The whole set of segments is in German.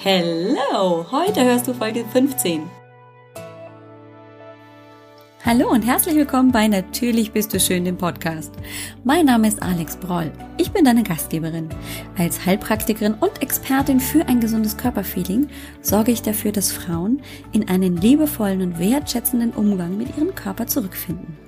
Hello, heute hörst du Folge 15. Hallo und herzlich willkommen bei Natürlich bist du schön, dem Podcast. Mein Name ist Alex Broll. Ich bin deine Gastgeberin. Als Heilpraktikerin und Expertin für ein gesundes Körperfeeling sorge ich dafür, dass Frauen in einen liebevollen und wertschätzenden Umgang mit ihrem Körper zurückfinden.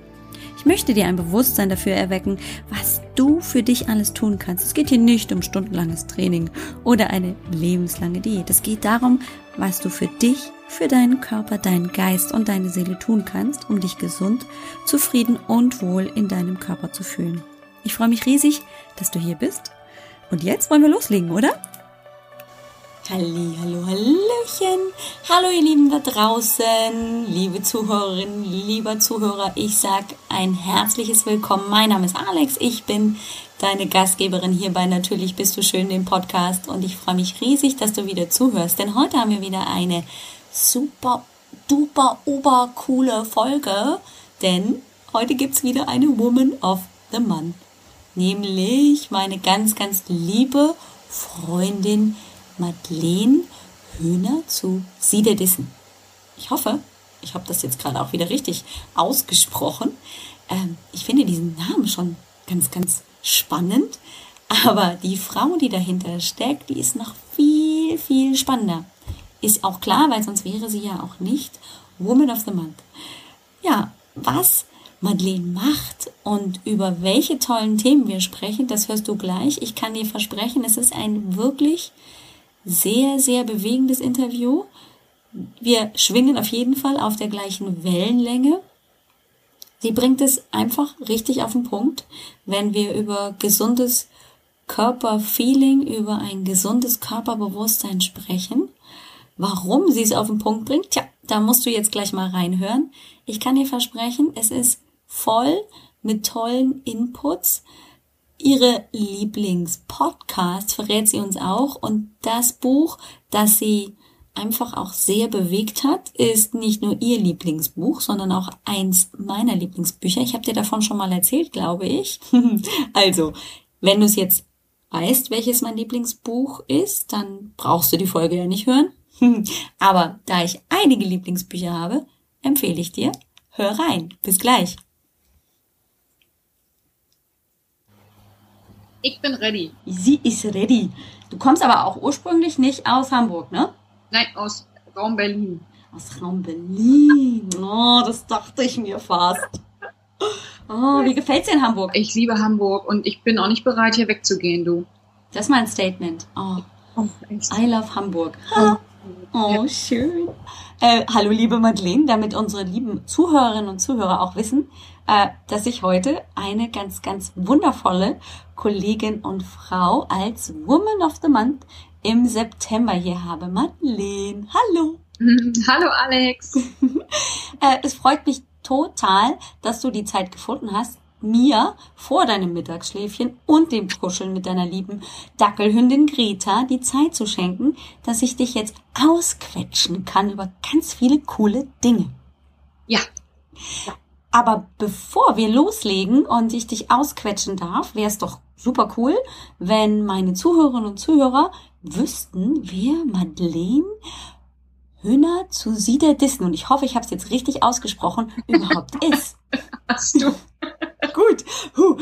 Ich möchte dir ein Bewusstsein dafür erwecken, was du für dich alles tun kannst. Es geht hier nicht um stundenlanges Training oder eine lebenslange Diät. Es geht darum, was du für dich, für deinen Körper, deinen Geist und deine Seele tun kannst, um dich gesund, zufrieden und wohl in deinem Körper zu fühlen. Ich freue mich riesig, dass du hier bist. Und jetzt wollen wir loslegen, oder? Halli, hallo, hallöchen. Hallo ihr Lieben da draußen, liebe Zuhörerinnen, lieber Zuhörer. Ich sag ein herzliches Willkommen. Mein Name ist Alex. Ich bin deine Gastgeberin hier bei Natürlich bist du schön dem Podcast und ich freue mich riesig, dass du wieder zuhörst, denn heute haben wir wieder eine super duper ober coole Folge, denn heute gibt's wieder eine Woman of the Month, nämlich meine ganz ganz liebe Freundin Madeleine Höhner zu Siederdissen. Ich hoffe, ich habe das jetzt gerade auch wieder richtig ausgesprochen. Ähm, ich finde diesen Namen schon ganz, ganz spannend. Aber die Frau, die dahinter steckt, die ist noch viel, viel spannender. Ist auch klar, weil sonst wäre sie ja auch nicht Woman of the Month. Ja, was Madeleine macht und über welche tollen Themen wir sprechen, das hörst du gleich. Ich kann dir versprechen, es ist ein wirklich sehr, sehr bewegendes Interview. Wir schwingen auf jeden Fall auf der gleichen Wellenlänge. Sie bringt es einfach richtig auf den Punkt, wenn wir über gesundes Körperfeeling, über ein gesundes Körperbewusstsein sprechen. Warum sie es auf den Punkt bringt, tja, da musst du jetzt gleich mal reinhören. Ich kann dir versprechen, es ist voll mit tollen Inputs, ihre Lieblingspodcasts verrät sie uns auch. Und das Buch, das sie einfach auch sehr bewegt hat, ist nicht nur ihr Lieblingsbuch, sondern auch eins meiner Lieblingsbücher. Ich habe dir davon schon mal erzählt, glaube ich. also, wenn du es jetzt weißt, welches mein Lieblingsbuch ist, dann brauchst du die Folge ja nicht hören. Aber da ich einige Lieblingsbücher habe, empfehle ich dir, hör rein. Bis gleich. Ich bin ready. Sie ist ready. Du kommst aber auch ursprünglich nicht aus Hamburg, ne? Nein, aus Raum Berlin. Aus Raum Berlin. Oh, das dachte ich mir fast. Oh, wie gefällt's dir in Hamburg? Ich liebe Hamburg und ich bin auch nicht bereit, hier wegzugehen, du. Das ist mein Statement. Oh, oh I love Hamburg. Ha. Oh, schön. Äh, hallo, liebe Madeleine, damit unsere lieben Zuhörerinnen und Zuhörer auch wissen, äh, dass ich heute eine ganz, ganz wundervolle Kollegin und Frau als Woman of the Month im September hier habe. Madeleine, hallo. Hallo, Alex. äh, es freut mich total, dass du die Zeit gefunden hast, mir vor deinem Mittagsschläfchen und dem Kuscheln mit deiner lieben Dackelhündin Greta die Zeit zu schenken, dass ich dich jetzt ausquetschen kann über ganz viele coole Dinge. Ja. Aber bevor wir loslegen und ich dich ausquetschen darf, wäre es doch super cool, wenn meine Zuhörerinnen und Zuhörer wüssten, wer Madeleine Hühner zu Siederdissen, und ich hoffe, ich habe es jetzt richtig ausgesprochen, überhaupt ist. Hast du? Gut. Huh,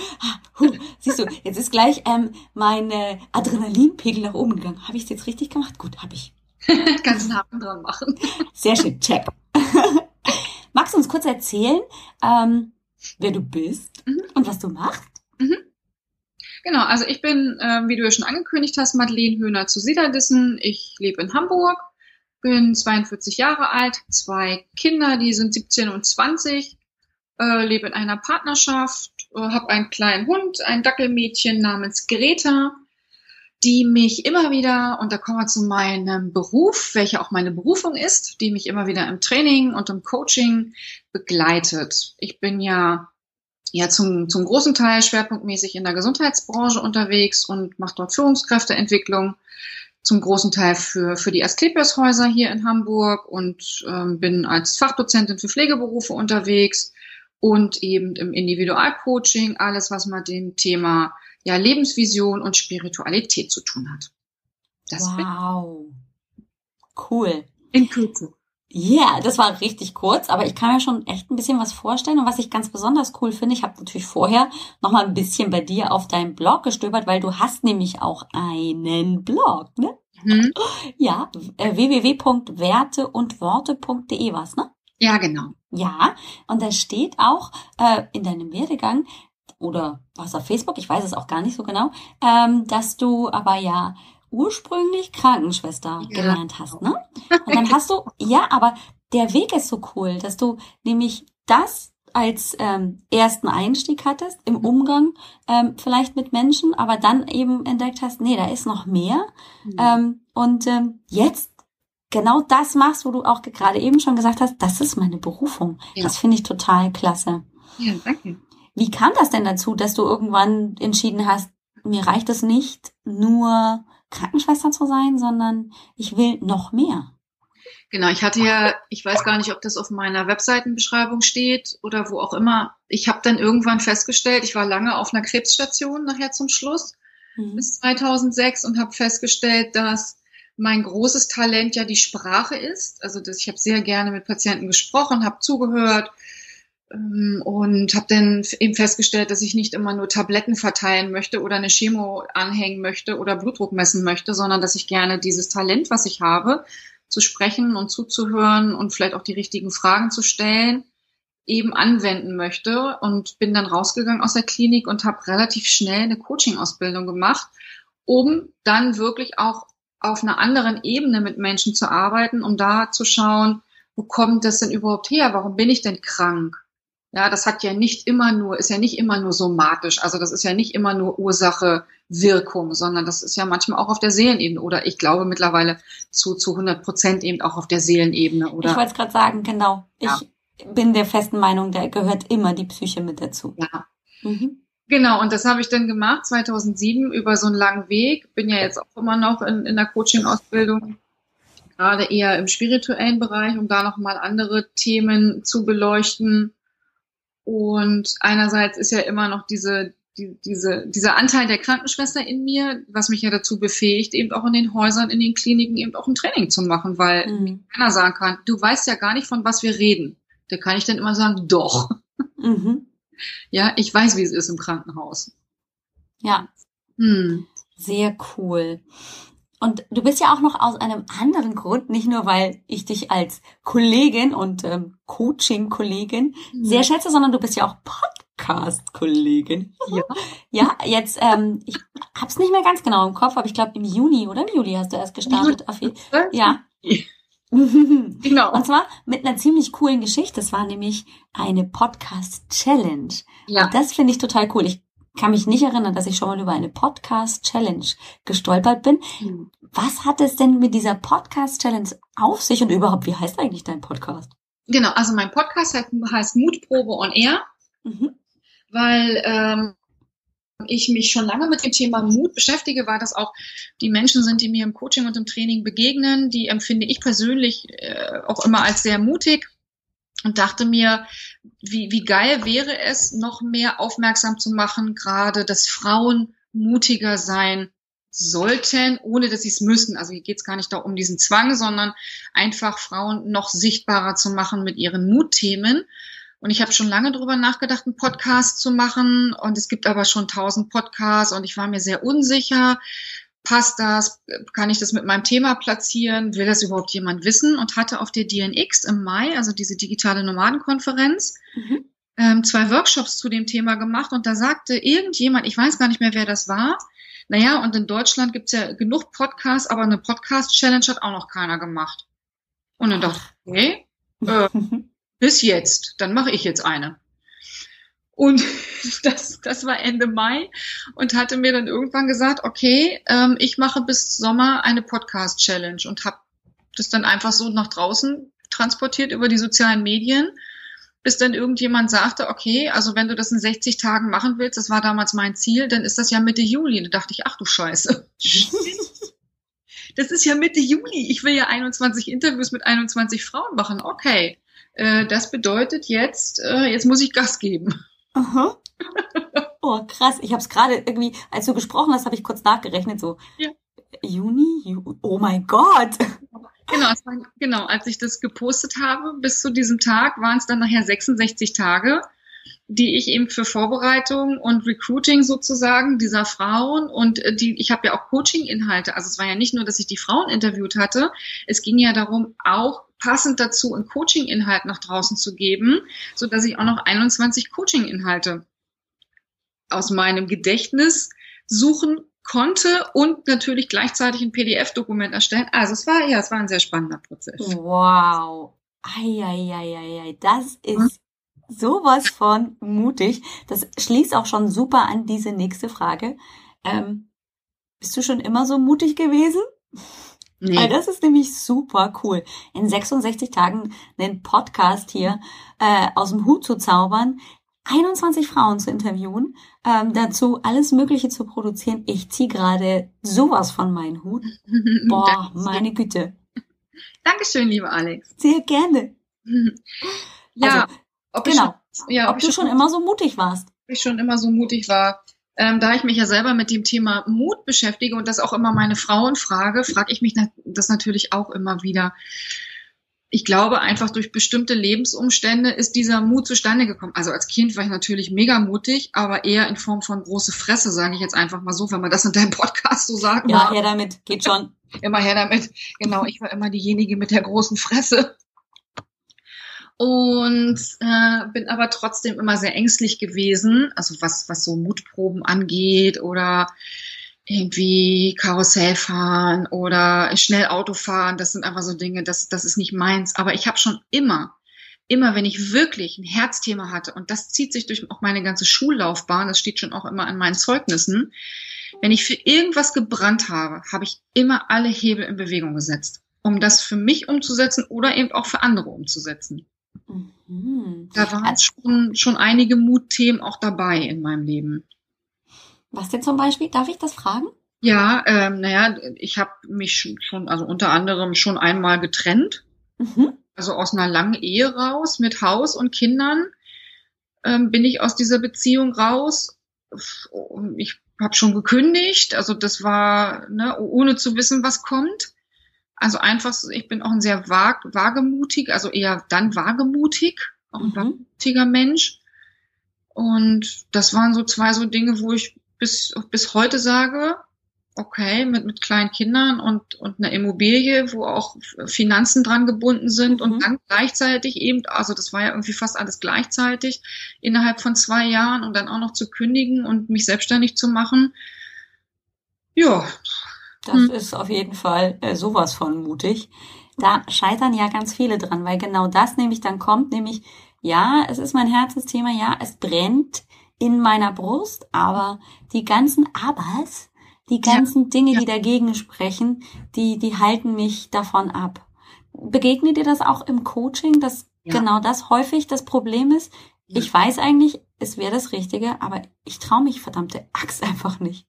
huh. Siehst du, jetzt ist gleich ähm, mein Adrenalinpegel nach oben gegangen. Habe ich es jetzt richtig gemacht? Gut, habe ich. Kannst einen Haken dran machen. Sehr schön, check. Magst du uns kurz erzählen, ähm, wer du bist mhm. und was du machst? Mhm. Genau, also ich bin, äh, wie du ja schon angekündigt hast, Madeleine Höhner zu Siederdissen. Ich lebe in Hamburg, bin 42 Jahre alt, zwei Kinder, die sind 17 und 20 äh, lebe in einer Partnerschaft, äh, habe einen kleinen Hund, ein Dackelmädchen namens Greta, die mich immer wieder, und da kommen wir zu meinem Beruf, welcher auch meine Berufung ist, die mich immer wieder im Training und im Coaching begleitet. Ich bin ja ja zum, zum großen Teil schwerpunktmäßig in der Gesundheitsbranche unterwegs und mache dort Führungskräfteentwicklung zum großen Teil für, für die Asklepios-Häuser hier in Hamburg und ähm, bin als Fachdozentin für Pflegeberufe unterwegs und eben im Individualcoaching alles, was mit dem Thema ja, Lebensvision und Spiritualität zu tun hat. Das wow. Cool. In Kürze. Ja, yeah, das war richtig kurz, aber ich kann mir schon echt ein bisschen was vorstellen. Und was ich ganz besonders cool finde, ich habe natürlich vorher noch mal ein bisschen bei dir auf deinem Blog gestöbert, weil du hast nämlich auch einen Blog, ne? Mhm. Ja, äh, www.werteundworte.de was, ne? Ja, genau. Ja, und da steht auch äh, in deinem Werdegang oder was auf Facebook, ich weiß es auch gar nicht so genau, ähm, dass du aber ja ursprünglich Krankenschwester ja. gelernt hast, ne? Und dann hast du, ja, aber der Weg ist so cool, dass du nämlich das als ähm, ersten Einstieg hattest im Umgang ähm, vielleicht mit Menschen, aber dann eben entdeckt hast, nee, da ist noch mehr. Mhm. Ähm, und ähm, jetzt genau das machst, wo du auch gerade eben schon gesagt hast, das ist meine Berufung. Ja. Das finde ich total klasse. Ja, danke. Wie kam das denn dazu, dass du irgendwann entschieden hast, mir reicht es nicht, nur Krankenschwester zu sein, sondern ich will noch mehr? Genau, ich hatte ja, ich weiß gar nicht, ob das auf meiner Webseitenbeschreibung steht oder wo auch immer. Ich habe dann irgendwann festgestellt, ich war lange auf einer Krebsstation nachher zum Schluss mhm. bis 2006 und habe festgestellt, dass mein großes Talent ja die Sprache ist. Also dass ich habe sehr gerne mit Patienten gesprochen, habe zugehört und habe dann eben festgestellt, dass ich nicht immer nur Tabletten verteilen möchte oder eine Chemo anhängen möchte oder Blutdruck messen möchte, sondern dass ich gerne dieses Talent, was ich habe, zu sprechen und zuzuhören und vielleicht auch die richtigen Fragen zu stellen, eben anwenden möchte und bin dann rausgegangen aus der Klinik und habe relativ schnell eine Coaching-Ausbildung gemacht, um dann wirklich auch auf einer anderen Ebene mit Menschen zu arbeiten, um da zu schauen, wo kommt das denn überhaupt her? Warum bin ich denn krank? Ja, das hat ja nicht immer nur, ist ja nicht immer nur somatisch. Also das ist ja nicht immer nur Ursache, Wirkung, sondern das ist ja manchmal auch auf der Seelenebene oder ich glaube mittlerweile zu, zu 100 Prozent eben auch auf der Seelenebene. Oder? Ich wollte es gerade sagen, genau. Ja. Ich bin der festen Meinung, da gehört immer die Psyche mit dazu. Ja. Mhm. Genau, und das habe ich dann gemacht 2007 über so einen langen Weg. Bin ja jetzt auch immer noch in, in der Coaching-Ausbildung, gerade eher im spirituellen Bereich, um da nochmal andere Themen zu beleuchten und einerseits ist ja immer noch diese, die, diese, dieser Anteil der Krankenschwester in mir, was mich ja dazu befähigt, eben auch in den Häusern, in den Kliniken eben auch ein Training zu machen, weil mhm. keiner sagen kann, du weißt ja gar nicht, von was wir reden. Da kann ich dann immer sagen, doch. Mhm. Ja, ich weiß, wie es ist im Krankenhaus. Ja. Hm. Sehr cool. Und du bist ja auch noch aus einem anderen Grund, nicht nur weil ich dich als Kollegin und ähm, Coaching-Kollegin mhm. sehr schätze, sondern du bist ja auch Podcast-Kollegin. Ja. ja, jetzt, ähm, ich hab's nicht mehr ganz genau im Kopf, aber ich glaube im Juni oder im Juli hast du erst gestartet. Juli. Ja. genau. Und zwar mit einer ziemlich coolen Geschichte. Das war nämlich eine Podcast-Challenge. Ja. Und das finde ich total cool. Ich kann mich nicht erinnern, dass ich schon mal über eine Podcast-Challenge gestolpert bin. Mhm. Was hat es denn mit dieser Podcast-Challenge auf sich und überhaupt, wie heißt eigentlich dein Podcast? Genau, also mein Podcast heißt, heißt Mutprobe on Air, mhm. weil ähm, ich mich schon lange mit dem Thema Mut beschäftige, weil das auch die Menschen sind, die mir im Coaching und im Training begegnen. Die empfinde ich persönlich äh, auch immer als sehr mutig und dachte mir, wie, wie geil wäre es, noch mehr aufmerksam zu machen, gerade dass Frauen mutiger sein sollten, ohne dass sie es müssen. Also hier geht es gar nicht da um diesen Zwang, sondern einfach Frauen noch sichtbarer zu machen mit ihren Mutthemen. Und ich habe schon lange darüber nachgedacht, einen Podcast zu machen. Und es gibt aber schon tausend Podcasts und ich war mir sehr unsicher passt das, kann ich das mit meinem Thema platzieren, will das überhaupt jemand wissen und hatte auf der DNX im Mai, also diese digitale Nomadenkonferenz, mhm. ähm, zwei Workshops zu dem Thema gemacht und da sagte irgendjemand, ich weiß gar nicht mehr, wer das war, naja, und in Deutschland gibt's ja genug Podcasts, aber eine Podcast-Challenge hat auch noch keiner gemacht. Und dann dachte ich, okay, äh, bis jetzt, dann mache ich jetzt eine. Und das, das war Ende Mai und hatte mir dann irgendwann gesagt, okay, ähm, ich mache bis Sommer eine Podcast-Challenge und habe das dann einfach so nach draußen transportiert über die sozialen Medien, bis dann irgendjemand sagte, okay, also wenn du das in 60 Tagen machen willst, das war damals mein Ziel, dann ist das ja Mitte Juli. Und da dachte ich, ach du Scheiße. das ist ja Mitte Juli. Ich will ja 21 Interviews mit 21 Frauen machen. Okay. Äh, das bedeutet jetzt, äh, jetzt muss ich Gas geben. Aha. Oh, krass. Ich habe es gerade irgendwie, als du gesprochen hast, habe ich kurz nachgerechnet, so ja. Juni, Ju oh mein Gott. Genau, war, genau, als ich das gepostet habe, bis zu diesem Tag waren es dann nachher 66 Tage, die ich eben für Vorbereitung und Recruiting sozusagen dieser Frauen und äh, die, ich habe ja auch Coaching-Inhalte. Also es war ja nicht nur, dass ich die Frauen interviewt hatte, es ging ja darum, auch passend dazu einen Coaching-Inhalt nach draußen zu geben, so dass ich auch noch 21 Coaching-Inhalte aus meinem Gedächtnis suchen konnte und natürlich gleichzeitig ein PDF-Dokument erstellen. Also es war, ja, es war ein sehr spannender Prozess. Wow. Eieieiei, das ist sowas von mutig. Das schließt auch schon super an diese nächste Frage. Ähm, bist du schon immer so mutig gewesen? Nee. Weil das ist nämlich super cool. In 66 Tagen einen Podcast hier äh, aus dem Hut zu zaubern, 21 Frauen zu interviewen, ähm, dazu alles Mögliche zu produzieren. Ich ziehe gerade sowas von meinen Hut. Boah, meine Güte. Dankeschön, liebe Alex. Sehr gerne. ja, also, ob genau. Schon, ja, ob, ob du schon immer so mutig warst. Ob ich schon immer so mutig war. Ähm, da ich mich ja selber mit dem Thema Mut beschäftige und das auch immer meine Frauen frage, frage ich mich das natürlich auch immer wieder ich glaube, einfach durch bestimmte Lebensumstände ist dieser Mut zustande gekommen. Also als Kind war ich natürlich mega mutig, aber eher in Form von große Fresse, sage ich jetzt einfach mal so, wenn man das in deinem Podcast so sagt. Ja, her damit, geht schon. immer her damit. Genau, ich war immer diejenige mit der großen Fresse. Und äh, bin aber trotzdem immer sehr ängstlich gewesen, also was, was so Mutproben angeht oder irgendwie Karussell fahren oder schnell Auto fahren, das sind einfach so Dinge, das, das ist nicht meins. Aber ich habe schon immer, immer, wenn ich wirklich ein Herzthema hatte, und das zieht sich durch auch meine ganze Schullaufbahn, das steht schon auch immer an meinen Zeugnissen, wenn ich für irgendwas gebrannt habe, habe ich immer alle Hebel in Bewegung gesetzt, um das für mich umzusetzen oder eben auch für andere umzusetzen. Mhm. Da waren schon, schon einige Mutthemen auch dabei in meinem Leben. Was denn zum Beispiel? Darf ich das fragen? Ja, ähm, naja, ich habe mich schon, also unter anderem schon einmal getrennt. Mhm. Also aus einer langen Ehe raus mit Haus und Kindern ähm, bin ich aus dieser Beziehung raus. Ich habe schon gekündigt, also das war ne, ohne zu wissen, was kommt. Also einfach, ich bin auch ein sehr vag, wagemutig, also eher dann wagemutig, auch ein mhm. wagemutiger Mensch. Und das waren so zwei so Dinge, wo ich bis, bis heute sage, okay, mit, mit kleinen Kindern und, und einer Immobilie, wo auch Finanzen dran gebunden sind mhm. und dann gleichzeitig eben, also das war ja irgendwie fast alles gleichzeitig, innerhalb von zwei Jahren und dann auch noch zu kündigen und mich selbstständig zu machen. Ja. Das hm. ist auf jeden Fall äh, sowas von mutig. Da scheitern ja ganz viele dran, weil genau das nämlich dann kommt, nämlich, ja, es ist mein Herzensthema, ja, es brennt, in meiner Brust, aber die ganzen Abers, die ganzen ja, Dinge, ja. die dagegen sprechen, die, die halten mich davon ab. Begegnet dir das auch im Coaching, dass ja. genau das häufig das Problem ist? Ich weiß eigentlich, es wäre das Richtige, aber ich traue mich verdammte Axt einfach nicht.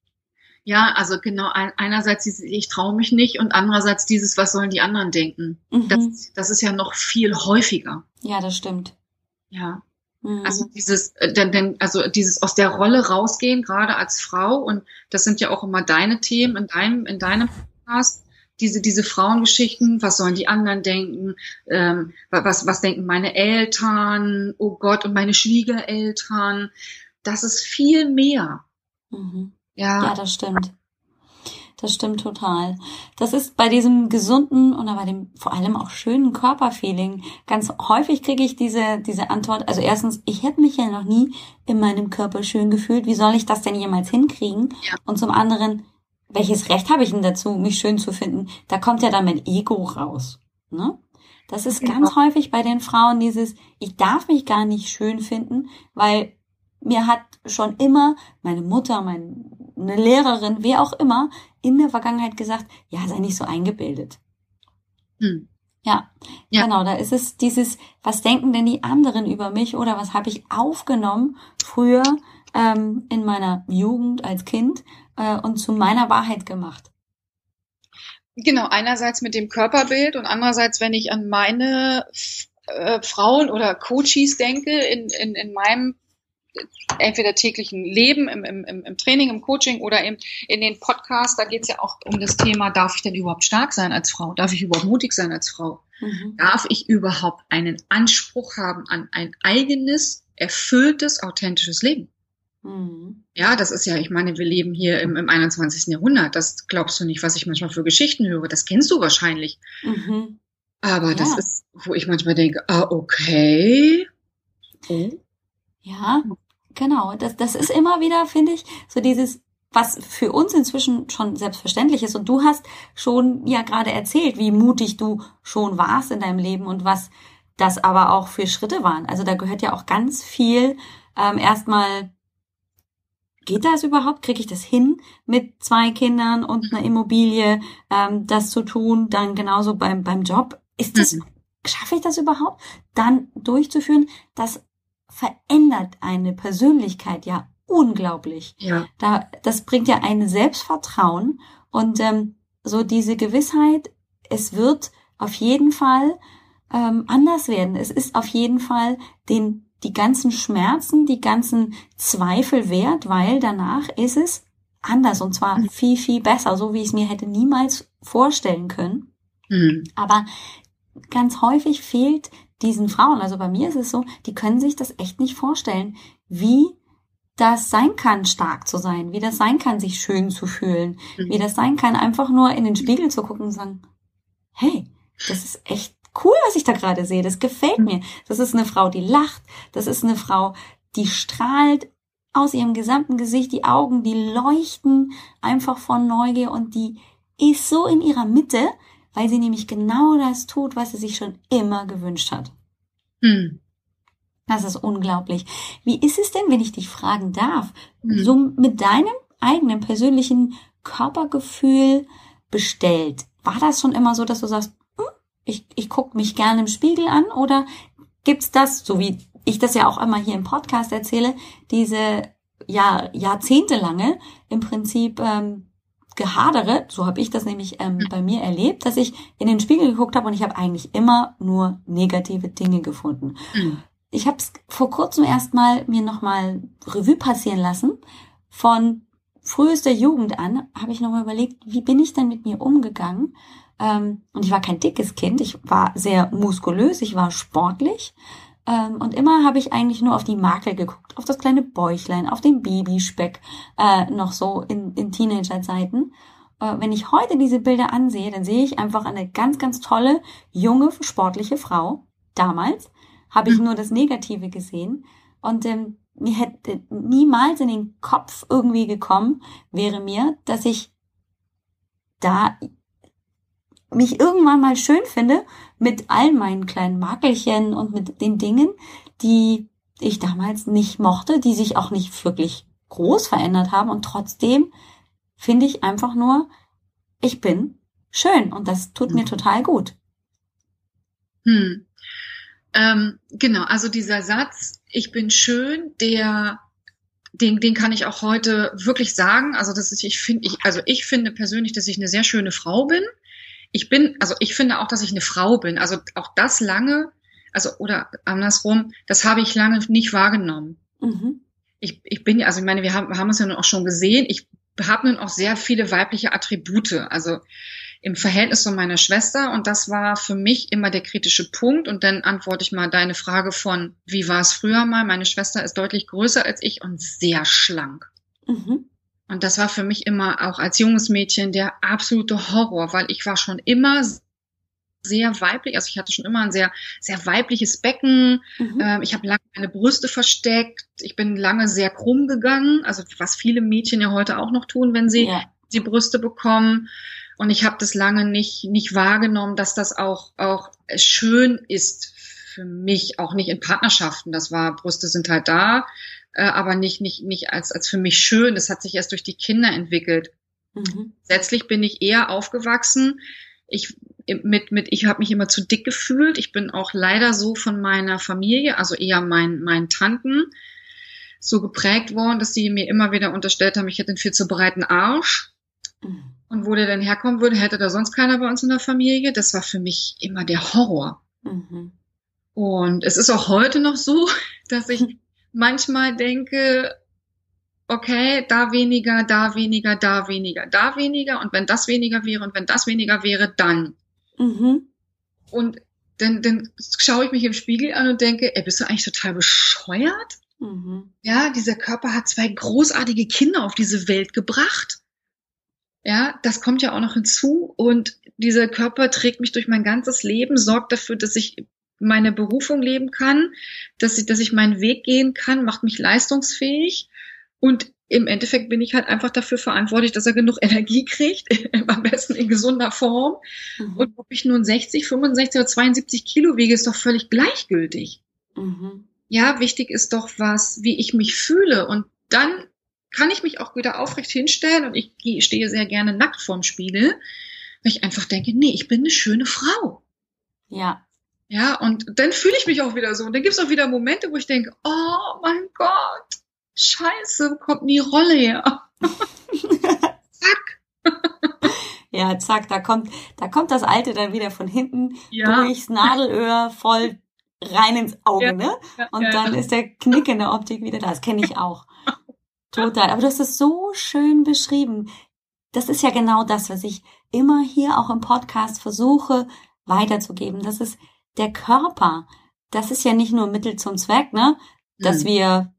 Ja, also genau, einerseits dieses, ich traue mich nicht und andererseits dieses, was sollen die anderen denken? Mhm. Das, das ist ja noch viel häufiger. Ja, das stimmt. Ja. Mhm. Also dieses, äh, denn, denn, also dieses aus der Rolle rausgehen, gerade als Frau, und das sind ja auch immer deine Themen in deinem, in deinem Podcast, diese, diese Frauengeschichten, was sollen die anderen denken, ähm, was, was denken meine Eltern, oh Gott, und meine Schwiegereltern, das ist viel mehr. Mhm. Ja. ja, das stimmt. Das stimmt total. Das ist bei diesem gesunden und bei dem vor allem auch schönen Körperfeeling. Ganz häufig kriege ich diese, diese Antwort. Also erstens, ich hätte mich ja noch nie in meinem Körper schön gefühlt. Wie soll ich das denn jemals hinkriegen? Ja. Und zum anderen, welches Recht habe ich denn dazu, mich schön zu finden? Da kommt ja dann mein Ego raus. Ne? Das ist genau. ganz häufig bei den Frauen dieses, ich darf mich gar nicht schön finden, weil mir hat schon immer meine Mutter, meine Lehrerin, wer auch immer, in der Vergangenheit gesagt, ja, sei nicht so eingebildet. Hm. Ja, ja, genau, da ist es dieses, was denken denn die anderen über mich oder was habe ich aufgenommen früher ähm, in meiner Jugend als Kind äh, und zu meiner Wahrheit gemacht. Genau, einerseits mit dem Körperbild und andererseits, wenn ich an meine äh, Frauen oder Coaches denke, in, in, in meinem entweder täglichen Leben, im, im, im Training, im Coaching oder im, in den Podcasts, da geht es ja auch um das Thema, darf ich denn überhaupt stark sein als Frau? Darf ich überhaupt mutig sein als Frau? Mhm. Darf ich überhaupt einen Anspruch haben an ein eigenes, erfülltes, authentisches Leben? Mhm. Ja, das ist ja, ich meine, wir leben hier im, im 21. Jahrhundert. Das glaubst du nicht, was ich manchmal für Geschichten höre. Das kennst du wahrscheinlich. Mhm. Aber ja. das ist, wo ich manchmal denke, ah, okay. Oh. Ja, genau. Das, das ist immer wieder, finde ich, so dieses, was für uns inzwischen schon selbstverständlich ist. Und du hast schon ja gerade erzählt, wie mutig du schon warst in deinem Leben und was das aber auch für Schritte waren. Also da gehört ja auch ganz viel ähm, erstmal geht das überhaupt? Kriege ich das hin mit zwei Kindern und einer Immobilie, ähm, das zu tun? Dann genauso beim, beim Job. Ist das, mhm. schaffe ich das überhaupt? Dann durchzuführen, das verändert eine Persönlichkeit ja unglaublich. Ja. Da, das bringt ja ein Selbstvertrauen und ähm, so diese Gewissheit, es wird auf jeden Fall ähm, anders werden. Es ist auf jeden Fall den die ganzen Schmerzen, die ganzen Zweifel wert, weil danach ist es anders und zwar mhm. viel, viel besser, so wie ich es mir hätte niemals vorstellen können. Mhm. Aber ganz häufig fehlt diesen Frauen, also bei mir ist es so, die können sich das echt nicht vorstellen, wie das sein kann, stark zu sein, wie das sein kann, sich schön zu fühlen, mhm. wie das sein kann, einfach nur in den Spiegel zu gucken und sagen, hey, das ist echt cool, was ich da gerade sehe. Das gefällt mir. Das ist eine Frau, die lacht. Das ist eine Frau, die strahlt aus ihrem gesamten Gesicht. Die Augen, die leuchten einfach von Neugier und die ist so in ihrer Mitte, weil sie nämlich genau das tut, was sie sich schon immer gewünscht hat. Hm. Das ist unglaublich. Wie ist es denn, wenn ich dich fragen darf, hm. so mit deinem eigenen persönlichen Körpergefühl bestellt? War das schon immer so, dass du sagst, ich, ich gucke mich gerne im Spiegel an oder gibt's das, so wie ich das ja auch immer hier im Podcast erzähle, diese ja, jahrzehntelange im Prinzip ähm, Gehadere, so habe ich das nämlich ähm, bei mir erlebt, dass ich in den Spiegel geguckt habe und ich habe eigentlich immer nur negative Dinge gefunden. Mhm. Ich habe es vor kurzem erst mal mir nochmal Revue passieren lassen. Von frühester Jugend an habe ich nochmal überlegt, wie bin ich denn mit mir umgegangen ähm, und ich war kein dickes Kind, ich war sehr muskulös, ich war sportlich. Ähm, und immer habe ich eigentlich nur auf die Makel geguckt, auf das kleine Bäuchlein, auf den Babyspeck, äh, noch so in, in Teenagerzeiten. Äh, wenn ich heute diese Bilder ansehe, dann sehe ich einfach eine ganz, ganz tolle, junge, sportliche Frau. Damals habe ich mhm. nur das Negative gesehen. Und ähm, mir hätte niemals in den Kopf irgendwie gekommen, wäre mir, dass ich da mich irgendwann mal schön finde mit all meinen kleinen Makelchen und mit den Dingen, die ich damals nicht mochte, die sich auch nicht wirklich groß verändert haben und trotzdem finde ich einfach nur, ich bin schön und das tut mir mhm. total gut. Hm. Ähm, genau, also dieser Satz, ich bin schön, der den, den kann ich auch heute wirklich sagen. Also das ist, ich finde, ich, also ich finde persönlich, dass ich eine sehr schöne Frau bin ich bin, also ich finde auch, dass ich eine Frau bin. Also auch das lange, also oder andersrum, das habe ich lange nicht wahrgenommen. Mhm. Ich, ich bin ja, also ich meine, wir haben, haben uns ja nun auch schon gesehen. Ich habe nun auch sehr viele weibliche Attribute. Also im Verhältnis zu meiner Schwester und das war für mich immer der kritische Punkt. Und dann antworte ich mal deine Frage von, wie war es früher mal? Meine Schwester ist deutlich größer als ich und sehr schlank. Mhm. Und das war für mich immer auch als junges Mädchen der absolute Horror, weil ich war schon immer sehr weiblich, also ich hatte schon immer ein sehr, sehr weibliches Becken. Mhm. Ähm, ich habe lange meine Brüste versteckt. Ich bin lange sehr krumm gegangen, also was viele Mädchen ja heute auch noch tun, wenn sie ja. die Brüste bekommen. Und ich habe das lange nicht, nicht wahrgenommen, dass das auch, auch schön ist für mich, auch nicht in Partnerschaften. Das war, Brüste sind halt da, äh, aber nicht, nicht, nicht als, als für mich schön. Das hat sich erst durch die Kinder entwickelt. Mhm. Letztlich bin ich eher aufgewachsen. Ich mit, mit, ich habe mich immer zu dick gefühlt. Ich bin auch leider so von meiner Familie, also eher mein, meinen Tanten, so geprägt worden, dass sie mir immer wieder unterstellt haben, ich hätte einen viel zu breiten Arsch. Mhm. Und wo der denn herkommen würde, hätte da sonst keiner bei uns in der Familie. Das war für mich immer der Horror. Mhm. Und es ist auch heute noch so, dass ich manchmal denke, okay, da weniger, da weniger, da weniger, da weniger und wenn das weniger wäre und wenn das weniger wäre, dann. Mhm. Und dann, dann schaue ich mich im Spiegel an und denke, ey, bist du eigentlich total bescheuert? Mhm. Ja, dieser Körper hat zwei großartige Kinder auf diese Welt gebracht. Ja, das kommt ja auch noch hinzu und dieser Körper trägt mich durch mein ganzes Leben, sorgt dafür, dass ich meine Berufung leben kann, dass ich, dass ich meinen Weg gehen kann, macht mich leistungsfähig und im Endeffekt bin ich halt einfach dafür verantwortlich, dass er genug Energie kriegt, am besten in gesunder Form. Mhm. Und ob ich nun 60, 65 oder 72 Kilo wiege, ist doch völlig gleichgültig. Mhm. Ja, wichtig ist doch was, wie ich mich fühle. Und dann kann ich mich auch wieder aufrecht hinstellen und ich stehe sehr gerne nackt vorm Spiegel, weil ich einfach denke, nee, ich bin eine schöne Frau. Ja. Ja, und dann fühle ich mich auch wieder so. Und dann gibt es auch wieder Momente, wo ich denke, oh mein Gott, scheiße, kommt die Rolle her? zack. ja, zack, da kommt, da kommt das Alte dann wieder von hinten ja. durchs Nadelöhr voll rein ins Auge, ja, ne? Und ja, dann ist der Knick in der Optik wieder da. Das kenne ich auch. Total. Aber du hast es so schön beschrieben. Das ist ja genau das, was ich immer hier auch im Podcast versuche weiterzugeben. Das ist der Körper. Das ist ja nicht nur Mittel zum Zweck, ne? Dass mhm. wir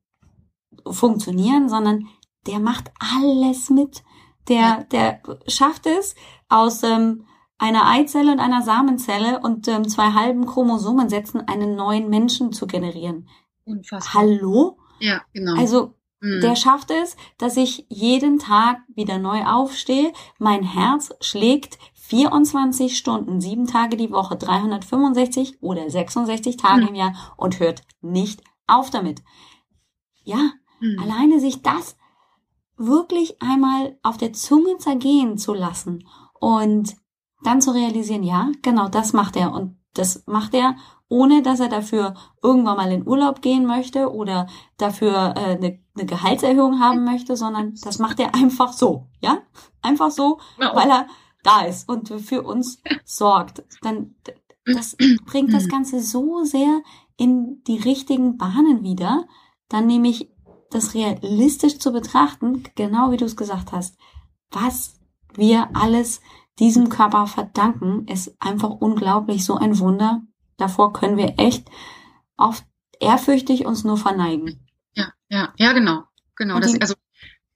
funktionieren, sondern der macht alles mit. Der, der schafft es aus ähm, einer Eizelle und einer Samenzelle und ähm, zwei halben Chromosomensätzen einen neuen Menschen zu generieren. Unfassbar. Hallo? Ja, genau. Also mhm. der schafft es, dass ich jeden Tag wieder neu aufstehe, mein Herz schlägt 24 Stunden, sieben Tage die Woche, 365 oder 66 Tage mhm. im Jahr und hört nicht auf damit. Ja, mhm. alleine sich das wirklich einmal auf der Zunge zergehen zu lassen und dann zu realisieren, ja, genau das macht er und das macht er, ohne dass er dafür irgendwann mal in Urlaub gehen möchte oder dafür äh, eine, eine Gehaltserhöhung haben möchte, sondern das macht er einfach so, ja, einfach so, no. weil er da ist und für uns sorgt. Dann das bringt das Ganze so sehr in die richtigen Bahnen wieder, dann nämlich das realistisch zu betrachten, genau wie du es gesagt hast, was wir alles diesem Körper verdanken, ist einfach unglaublich, so ein Wunder. Davor können wir echt oft ehrfürchtig uns nur verneigen. Ja, ja, ja, genau, genau. das, ihm, also,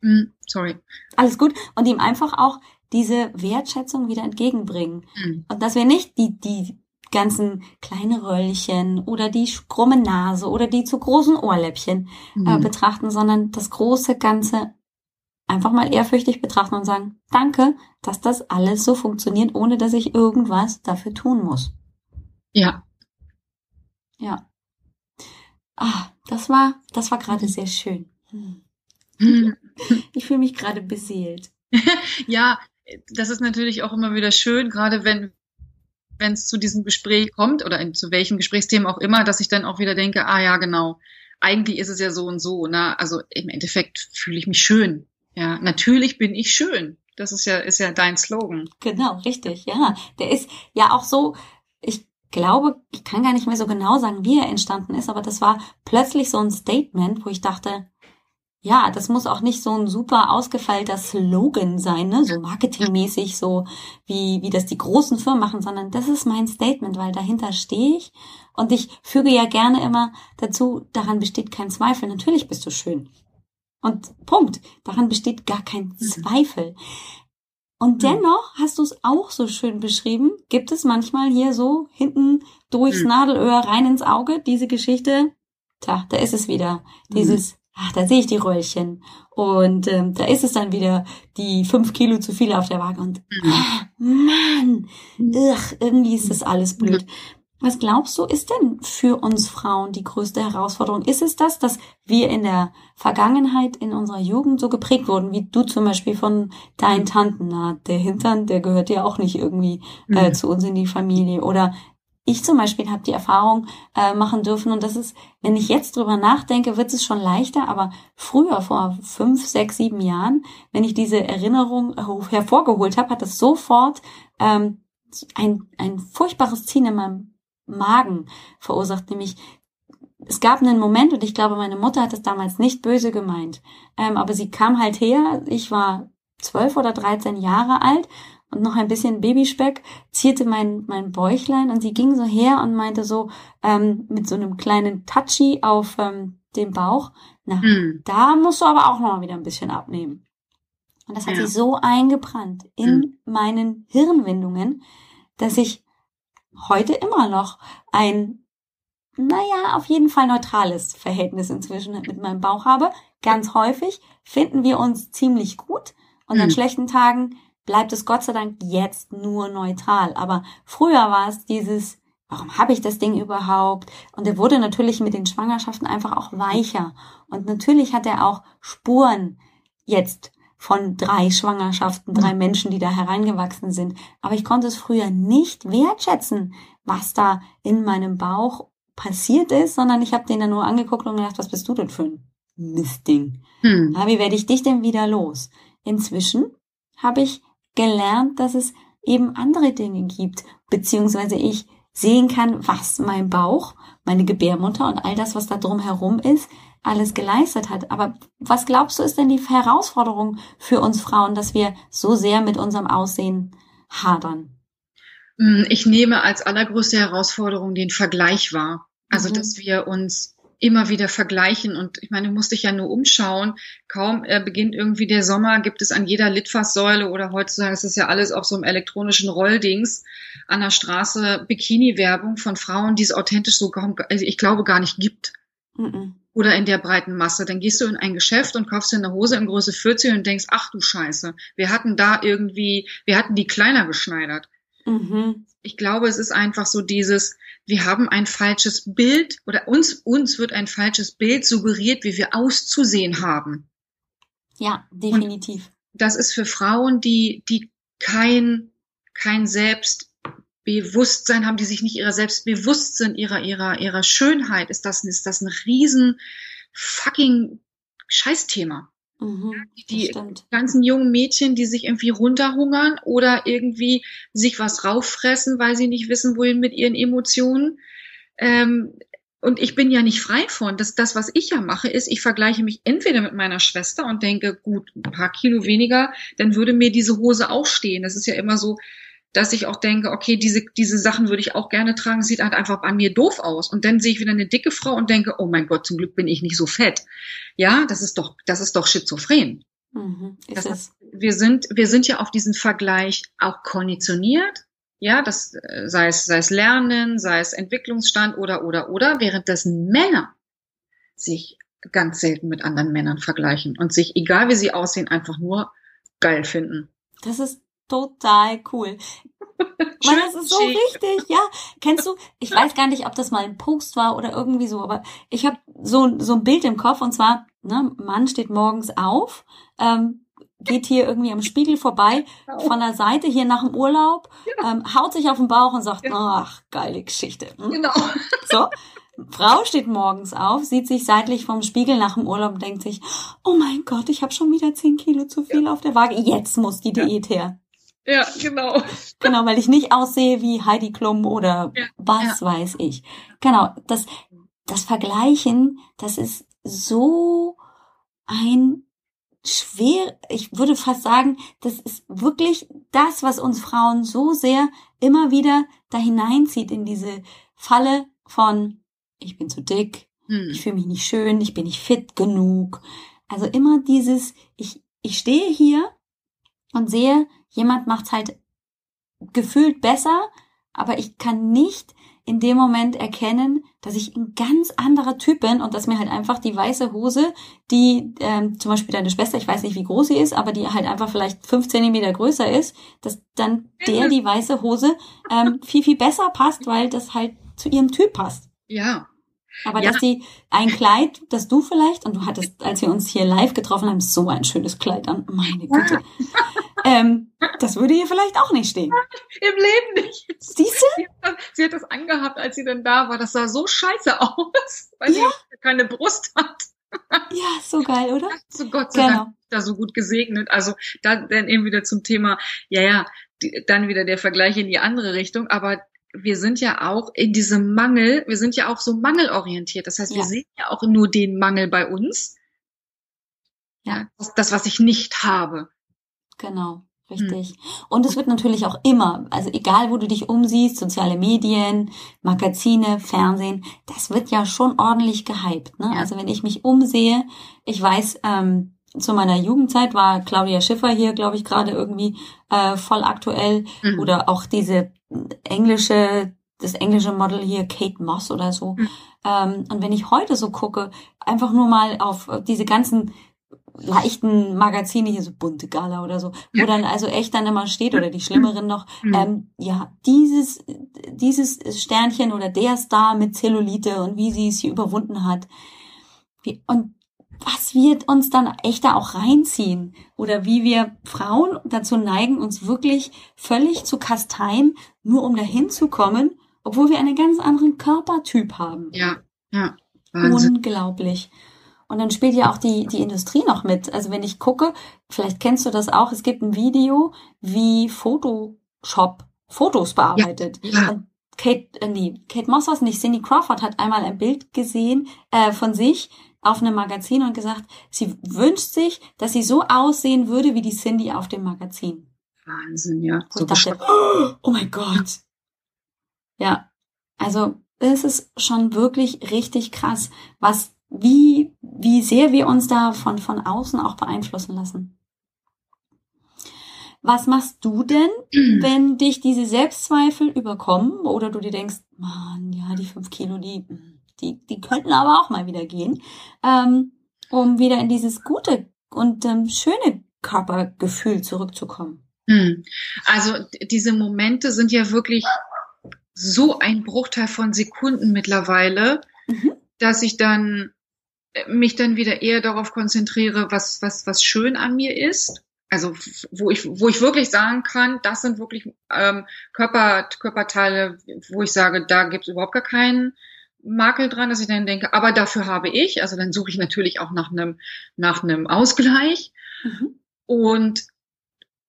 mh, hm, sorry. Alles gut. Und ihm einfach auch diese Wertschätzung wieder entgegenbringen. Mhm. Und dass wir nicht die, die ganzen kleine Röllchen oder die krumme Nase oder die zu großen Ohrläppchen äh, mhm. äh, betrachten, sondern das große Ganze einfach mal ehrfürchtig betrachten und sagen, danke, dass das alles so funktioniert, ohne dass ich irgendwas dafür tun muss. Ja. Ja. Ah, das war, das war gerade sehr schön. Hm. Ich fühle mich gerade beseelt. ja, das ist natürlich auch immer wieder schön, gerade wenn wenn es zu diesem Gespräch kommt oder in, zu welchem Gesprächsthema auch immer, dass ich dann auch wieder denke, ah ja, genau, eigentlich ist es ja so und so. Ne? Also im Endeffekt fühle ich mich schön. Ja, natürlich bin ich schön. Das ist ja, ist ja dein Slogan. Genau, richtig, ja. Der ist ja auch so, glaube, ich kann gar nicht mehr so genau sagen, wie er entstanden ist, aber das war plötzlich so ein Statement, wo ich dachte, ja, das muss auch nicht so ein super ausgefeilter Slogan sein, ne? so marketingmäßig, so wie, wie das die großen Firmen machen, sondern das ist mein Statement, weil dahinter stehe ich und ich füge ja gerne immer dazu, daran besteht kein Zweifel. Natürlich bist du schön. Und Punkt. Daran besteht gar kein mhm. Zweifel. Und mhm. dennoch hast du es auch so schön beschrieben, gibt es manchmal hier so hinten durchs mhm. Nadelöhr rein ins Auge diese Geschichte. Tja, da ist es wieder. Dieses ach, da sehe ich die Röllchen. Und ähm, da ist es dann wieder die fünf Kilo zu viel auf der Waage. Und ah, Mann, ugh, irgendwie ist das alles blöd. Was glaubst du, ist denn für uns Frauen die größte Herausforderung? Ist es das, dass wir in der Vergangenheit, in unserer Jugend so geprägt wurden, wie du zum Beispiel von deinen Tanten? Na, der Hintern, der gehört ja auch nicht irgendwie äh, mhm. zu uns in die Familie. Oder ich zum Beispiel habe die Erfahrung äh, machen dürfen und das ist, wenn ich jetzt drüber nachdenke, wird es schon leichter, aber früher, vor fünf, sechs, sieben Jahren, wenn ich diese Erinnerung hervorgeholt habe, hat das sofort ähm, ein, ein furchtbares Ziehen in meinem Magen verursacht, nämlich es gab einen Moment, und ich glaube, meine Mutter hat es damals nicht böse gemeint, ähm, aber sie kam halt her, ich war zwölf oder dreizehn Jahre alt und noch ein bisschen Babyspeck, zierte mein, mein Bäuchlein und sie ging so her und meinte so ähm, mit so einem kleinen Touchy auf ähm, den Bauch, na, hm. da musst du aber auch noch mal wieder ein bisschen abnehmen. Und das hat ja. sich so eingebrannt in hm. meinen Hirnwindungen, dass ich heute immer noch ein, naja, auf jeden Fall neutrales Verhältnis inzwischen mit meinem Bauch habe. Ganz häufig finden wir uns ziemlich gut und an hm. schlechten Tagen bleibt es Gott sei Dank jetzt nur neutral. Aber früher war es dieses, warum habe ich das Ding überhaupt? Und er wurde natürlich mit den Schwangerschaften einfach auch weicher. Und natürlich hat er auch Spuren jetzt von drei Schwangerschaften, drei mhm. Menschen, die da hereingewachsen sind. Aber ich konnte es früher nicht wertschätzen, was da in meinem Bauch passiert ist, sondern ich habe den dann nur angeguckt und gedacht, was bist du denn für ein Mistding? Hm. Ja, wie werde ich dich denn wieder los? Inzwischen habe ich gelernt, dass es eben andere Dinge gibt, beziehungsweise ich sehen kann, was mein Bauch, meine Gebärmutter und all das, was da drum herum ist, alles geleistet hat. Aber was glaubst du, ist denn die Herausforderung für uns Frauen, dass wir so sehr mit unserem Aussehen hadern? Hm, ich nehme als allergrößte Herausforderung den Vergleich wahr. Also, mhm. dass wir uns immer wieder vergleichen. Und ich meine, du musst dich ja nur umschauen. Kaum äh, beginnt irgendwie der Sommer, gibt es an jeder Litfaßsäule oder heutzutage ist es ja alles auf so einem elektronischen Rolldings an der Straße Bikini-Werbung von Frauen, die es authentisch so kaum, also ich glaube gar nicht gibt. Mhm. Oder in der breiten Masse. Dann gehst du in ein Geschäft und kaufst dir eine Hose in Größe 40 und denkst, ach du Scheiße, wir hatten da irgendwie, wir hatten die kleiner geschneidert. Mhm. Ich glaube, es ist einfach so dieses, wir haben ein falsches Bild oder uns, uns wird ein falsches Bild suggeriert, wie wir auszusehen haben. Ja, definitiv. Und das ist für Frauen, die, die kein, kein Selbstbewusstsein haben, die sich nicht ihrer selbst bewusst sind, ihrer, ihrer, ihrer Schönheit, ist das, ist das ein riesen fucking Scheißthema. Mhm, die ganzen jungen Mädchen, die sich irgendwie runterhungern oder irgendwie sich was rauffressen, weil sie nicht wissen, wohin mit ihren Emotionen. Ähm, und ich bin ja nicht frei von. Das, das, was ich ja mache, ist, ich vergleiche mich entweder mit meiner Schwester und denke, gut, ein paar Kilo weniger, dann würde mir diese Hose auch stehen. Das ist ja immer so, dass ich auch denke, okay, diese, diese Sachen würde ich auch gerne tragen, sieht halt einfach an mir doof aus. Und dann sehe ich wieder eine dicke Frau und denke, oh mein Gott, zum Glück bin ich nicht so fett. Ja, das ist doch, das ist doch schizophren. Mhm, das heißt, wir sind, wir sind ja auf diesen Vergleich auch konditioniert. Ja, das, äh, sei es, sei es Lernen, sei es Entwicklungsstand oder, oder, oder, währenddessen Männer sich ganz selten mit anderen Männern vergleichen und sich, egal wie sie aussehen, einfach nur geil finden. Das ist total cool. Mann, das ist so wichtig, ja. Kennst du, ich weiß gar nicht, ob das mal ein Post war oder irgendwie so, aber ich habe so, so ein Bild im Kopf und zwar, ne, Mann steht morgens auf, ähm, geht hier irgendwie am Spiegel vorbei, von der Seite hier nach dem Urlaub, ja. ähm, haut sich auf den Bauch und sagt, ach, geile Geschichte. Hm? Genau. So. Frau steht morgens auf, sieht sich seitlich vom Spiegel nach dem Urlaub und denkt sich, oh mein Gott, ich habe schon wieder zehn Kilo zu viel ja. auf der Waage. Jetzt muss die Diät her. Ja, genau. Genau, weil ich nicht aussehe wie Heidi Klum oder ja, was ja. weiß ich. Genau, das, das Vergleichen, das ist so ein schwer, ich würde fast sagen, das ist wirklich das, was uns Frauen so sehr immer wieder da hineinzieht in diese Falle von, ich bin zu dick, hm. ich fühle mich nicht schön, ich bin nicht fit genug. Also immer dieses, ich, ich stehe hier und sehe, jemand macht's halt gefühlt besser, aber ich kann nicht in dem Moment erkennen, dass ich ein ganz anderer Typ bin und dass mir halt einfach die weiße Hose, die ähm, zum Beispiel deine Schwester, ich weiß nicht, wie groß sie ist, aber die halt einfach vielleicht fünf Zentimeter größer ist, dass dann der die weiße Hose ähm, viel, viel besser passt, weil das halt zu ihrem Typ passt. Ja, aber ja. dass die ein Kleid, das du vielleicht, und du hattest, als wir uns hier live getroffen haben, so ein schönes Kleid an, meine Güte. ähm, das würde ihr vielleicht auch nicht stehen. Im Leben nicht. Siehst du? Sie, sie hat das angehabt, als sie dann da war. Das sah so scheiße aus, weil ja. sie keine Brust hat. Ja, so geil, oder? So Gott sei genau. Dank da so gut gesegnet. Also dann, dann eben wieder zum Thema, ja, ja, die, dann wieder der Vergleich in die andere Richtung. Aber wir sind ja auch in diesem Mangel, wir sind ja auch so mangelorientiert. Das heißt, ja. wir sehen ja auch nur den Mangel bei uns. Ja, das, was ich nicht habe. Genau. Richtig. Hm. Und es wird natürlich auch immer, also egal wo du dich umsiehst, soziale Medien, Magazine, Fernsehen, das wird ja schon ordentlich gehypt. Ne? Ja. Also wenn ich mich umsehe, ich weiß, ähm, zu meiner Jugendzeit war Claudia Schiffer hier, glaube ich, gerade irgendwie äh, voll aktuell. Mhm. Oder auch diese englische, das englische Model hier, Kate Moss oder so. Mhm. Ähm, und wenn ich heute so gucke, einfach nur mal auf diese ganzen leichten Magazine, hier so bunte Gala oder so, ja. wo dann also echt dann immer steht, oder die schlimmeren noch, mhm. ähm, ja, dieses, dieses Sternchen oder der Star mit Zellulite und wie sie es hier überwunden hat. Wie, und was wird uns dann echt da auch reinziehen? Oder wie wir Frauen dazu neigen, uns wirklich völlig zu kasteien, nur um dahin zu kommen, obwohl wir einen ganz anderen Körpertyp haben. Ja, ja. Wahnsinn. Unglaublich. Und dann spielt ja auch die, die Industrie noch mit. Also wenn ich gucke, vielleicht kennst du das auch, es gibt ein Video, wie Photoshop Fotos bearbeitet. Ja, ja. Und Kate, äh, nee, Kate Moss war nicht, Cindy Crawford hat einmal ein Bild gesehen äh, von sich auf einem Magazin und gesagt, sie wünscht sich, dass sie so aussehen würde wie die Cindy auf dem Magazin. Wahnsinn, ja. So dachte, oh mein Gott. Ja, also es ist schon wirklich richtig krass, was, wie, wie sehr wir uns da von, von außen auch beeinflussen lassen. Was machst du denn, wenn dich diese Selbstzweifel überkommen oder du dir denkst, man, ja, die fünf Kilo, die, die, die könnten aber auch mal wieder gehen, ähm, um wieder in dieses gute und ähm, schöne Körpergefühl zurückzukommen. Hm. Also diese Momente sind ja wirklich so ein Bruchteil von Sekunden mittlerweile, mhm. dass ich dann äh, mich dann wieder eher darauf konzentriere, was was was schön an mir ist. Also wo ich wo ich wirklich sagen kann, das sind wirklich ähm, Körper Körperteile, wo ich sage, da gibt es überhaupt gar keinen Makel dran, dass ich dann denke, aber dafür habe ich, also dann suche ich natürlich auch nach einem, nach einem Ausgleich. Mhm. Und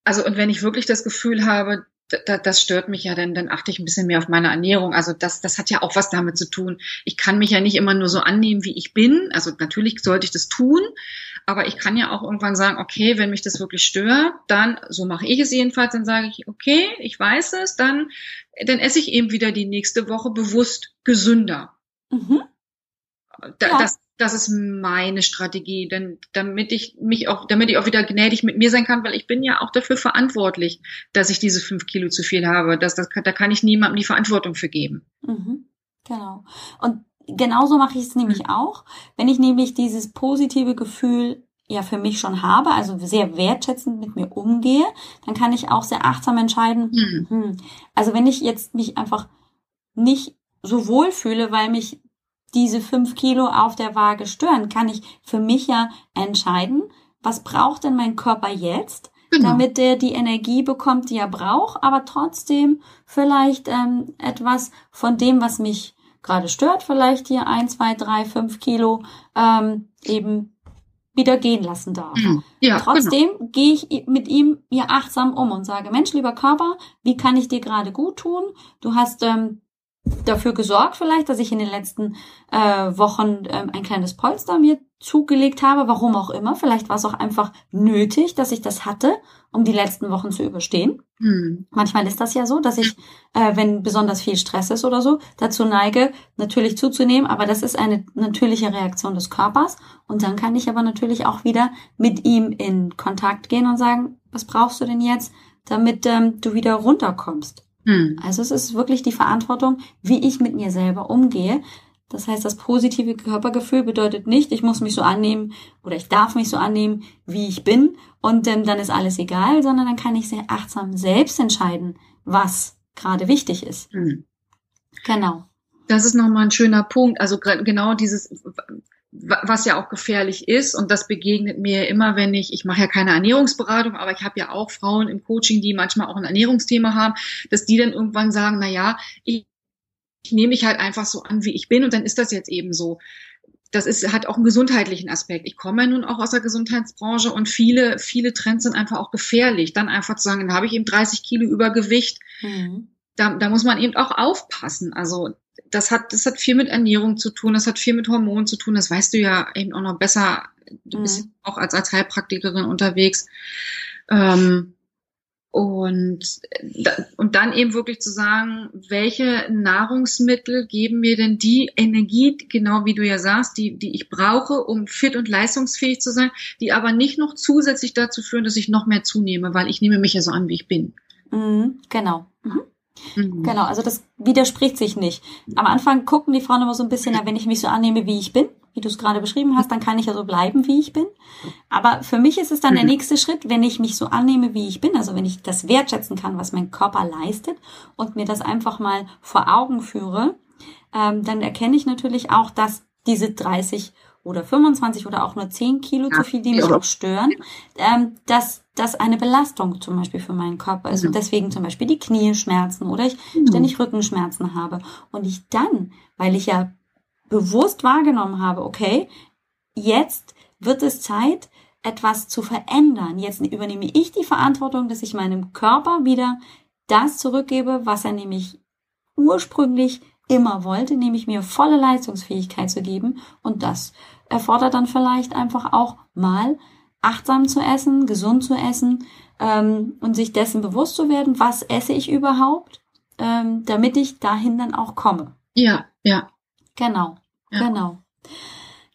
also, und wenn ich wirklich das Gefühl habe, da, das stört mich ja, dann, dann achte ich ein bisschen mehr auf meine Ernährung. Also das, das hat ja auch was damit zu tun. Ich kann mich ja nicht immer nur so annehmen, wie ich bin. Also natürlich sollte ich das tun, aber ich kann ja auch irgendwann sagen, okay, wenn mich das wirklich stört, dann, so mache ich es jedenfalls, dann sage ich, okay, ich weiß es, dann, dann esse ich eben wieder die nächste Woche bewusst gesünder. Mhm. Da, ja. das, das ist meine Strategie, denn damit ich mich auch, damit ich auch wieder gnädig mit mir sein kann, weil ich bin ja auch dafür verantwortlich, dass ich diese fünf Kilo zu viel habe. Das, das, da kann ich niemandem die Verantwortung für geben. Mhm. Genau. Und genauso mache ich es nämlich mhm. auch. Wenn ich nämlich dieses positive Gefühl ja für mich schon habe, also sehr wertschätzend mit mir umgehe, dann kann ich auch sehr achtsam entscheiden. Mhm. Hm, also wenn ich jetzt mich einfach nicht so wohl fühle, weil mich diese fünf Kilo auf der Waage stören, kann ich für mich ja entscheiden, was braucht denn mein Körper jetzt, genau. damit der die Energie bekommt, die er braucht, aber trotzdem vielleicht ähm, etwas von dem, was mich gerade stört, vielleicht hier ein, zwei, drei, fünf Kilo ähm, eben wieder gehen lassen darf. Mhm. Ja, Trotzdem genau. gehe ich mit ihm hier achtsam um und sage, Mensch, lieber Körper, wie kann ich dir gerade gut tun? Du hast ähm, dafür gesorgt vielleicht, dass ich in den letzten äh, Wochen ähm, ein kleines Polster mir zugelegt habe, warum auch immer. Vielleicht war es auch einfach nötig, dass ich das hatte, um die letzten Wochen zu überstehen. Hm. Manchmal ist das ja so, dass ich, äh, wenn besonders viel Stress ist oder so, dazu neige, natürlich zuzunehmen, aber das ist eine natürliche Reaktion des Körpers. Und dann kann ich aber natürlich auch wieder mit ihm in Kontakt gehen und sagen, was brauchst du denn jetzt, damit ähm, du wieder runterkommst. Hm. Also es ist wirklich die Verantwortung, wie ich mit mir selber umgehe. Das heißt, das positive Körpergefühl bedeutet nicht, ich muss mich so annehmen oder ich darf mich so annehmen, wie ich bin und ähm, dann ist alles egal, sondern dann kann ich sehr achtsam selbst entscheiden, was gerade wichtig ist. Hm. Genau. Das ist nochmal ein schöner Punkt. Also genau dieses, was ja auch gefährlich ist und das begegnet mir immer, wenn ich, ich mache ja keine Ernährungsberatung, aber ich habe ja auch Frauen im Coaching, die manchmal auch ein Ernährungsthema haben, dass die dann irgendwann sagen, na ja, ich, ich nehme mich halt einfach so an, wie ich bin und dann ist das jetzt eben so. Das ist, hat auch einen gesundheitlichen Aspekt. Ich komme ja nun auch aus der Gesundheitsbranche und viele, viele Trends sind einfach auch gefährlich. Dann einfach zu sagen, dann habe ich eben 30 Kilo Übergewicht. Mhm da, da muss man eben auch aufpassen. Also das hat, das hat viel mit Ernährung zu tun, das hat viel mit Hormonen zu tun, das weißt du ja eben auch noch besser. Du bist mhm. auch als, als Heilpraktikerin unterwegs. Ähm, und, und dann eben wirklich zu sagen, welche Nahrungsmittel geben mir denn die Energie, genau wie du ja sagst, die, die ich brauche, um fit und leistungsfähig zu sein, die aber nicht noch zusätzlich dazu führen, dass ich noch mehr zunehme, weil ich nehme mich ja so an, wie ich bin. Mhm, genau. Mhm. Mhm. Genau, also das widerspricht sich nicht. Am Anfang gucken die Frauen immer so ein bisschen, ja, wenn ich mich so annehme, wie ich bin, wie du es gerade beschrieben hast, dann kann ich ja so bleiben, wie ich bin. Aber für mich ist es dann der mhm. nächste Schritt, wenn ich mich so annehme, wie ich bin, also wenn ich das wertschätzen kann, was mein Körper leistet und mir das einfach mal vor Augen führe, ähm, dann erkenne ich natürlich auch, dass diese 30 oder 25 oder auch nur 10 Kilo ja, zu viel, die mich auch stören, ähm, dass das eine Belastung zum Beispiel für meinen Körper ist ja. und deswegen zum Beispiel die Knie schmerzen oder ich mhm. ständig Rückenschmerzen habe und ich dann, weil ich ja bewusst wahrgenommen habe, okay, jetzt wird es Zeit, etwas zu verändern. Jetzt übernehme ich die Verantwortung, dass ich meinem Körper wieder das zurückgebe, was er nämlich ursprünglich immer wollte, nämlich mir volle Leistungsfähigkeit zu geben. Und das erfordert dann vielleicht einfach auch mal achtsam zu essen, gesund zu essen ähm, und sich dessen bewusst zu werden, was esse ich überhaupt, ähm, damit ich dahin dann auch komme. Ja, ja. Genau, ja. genau.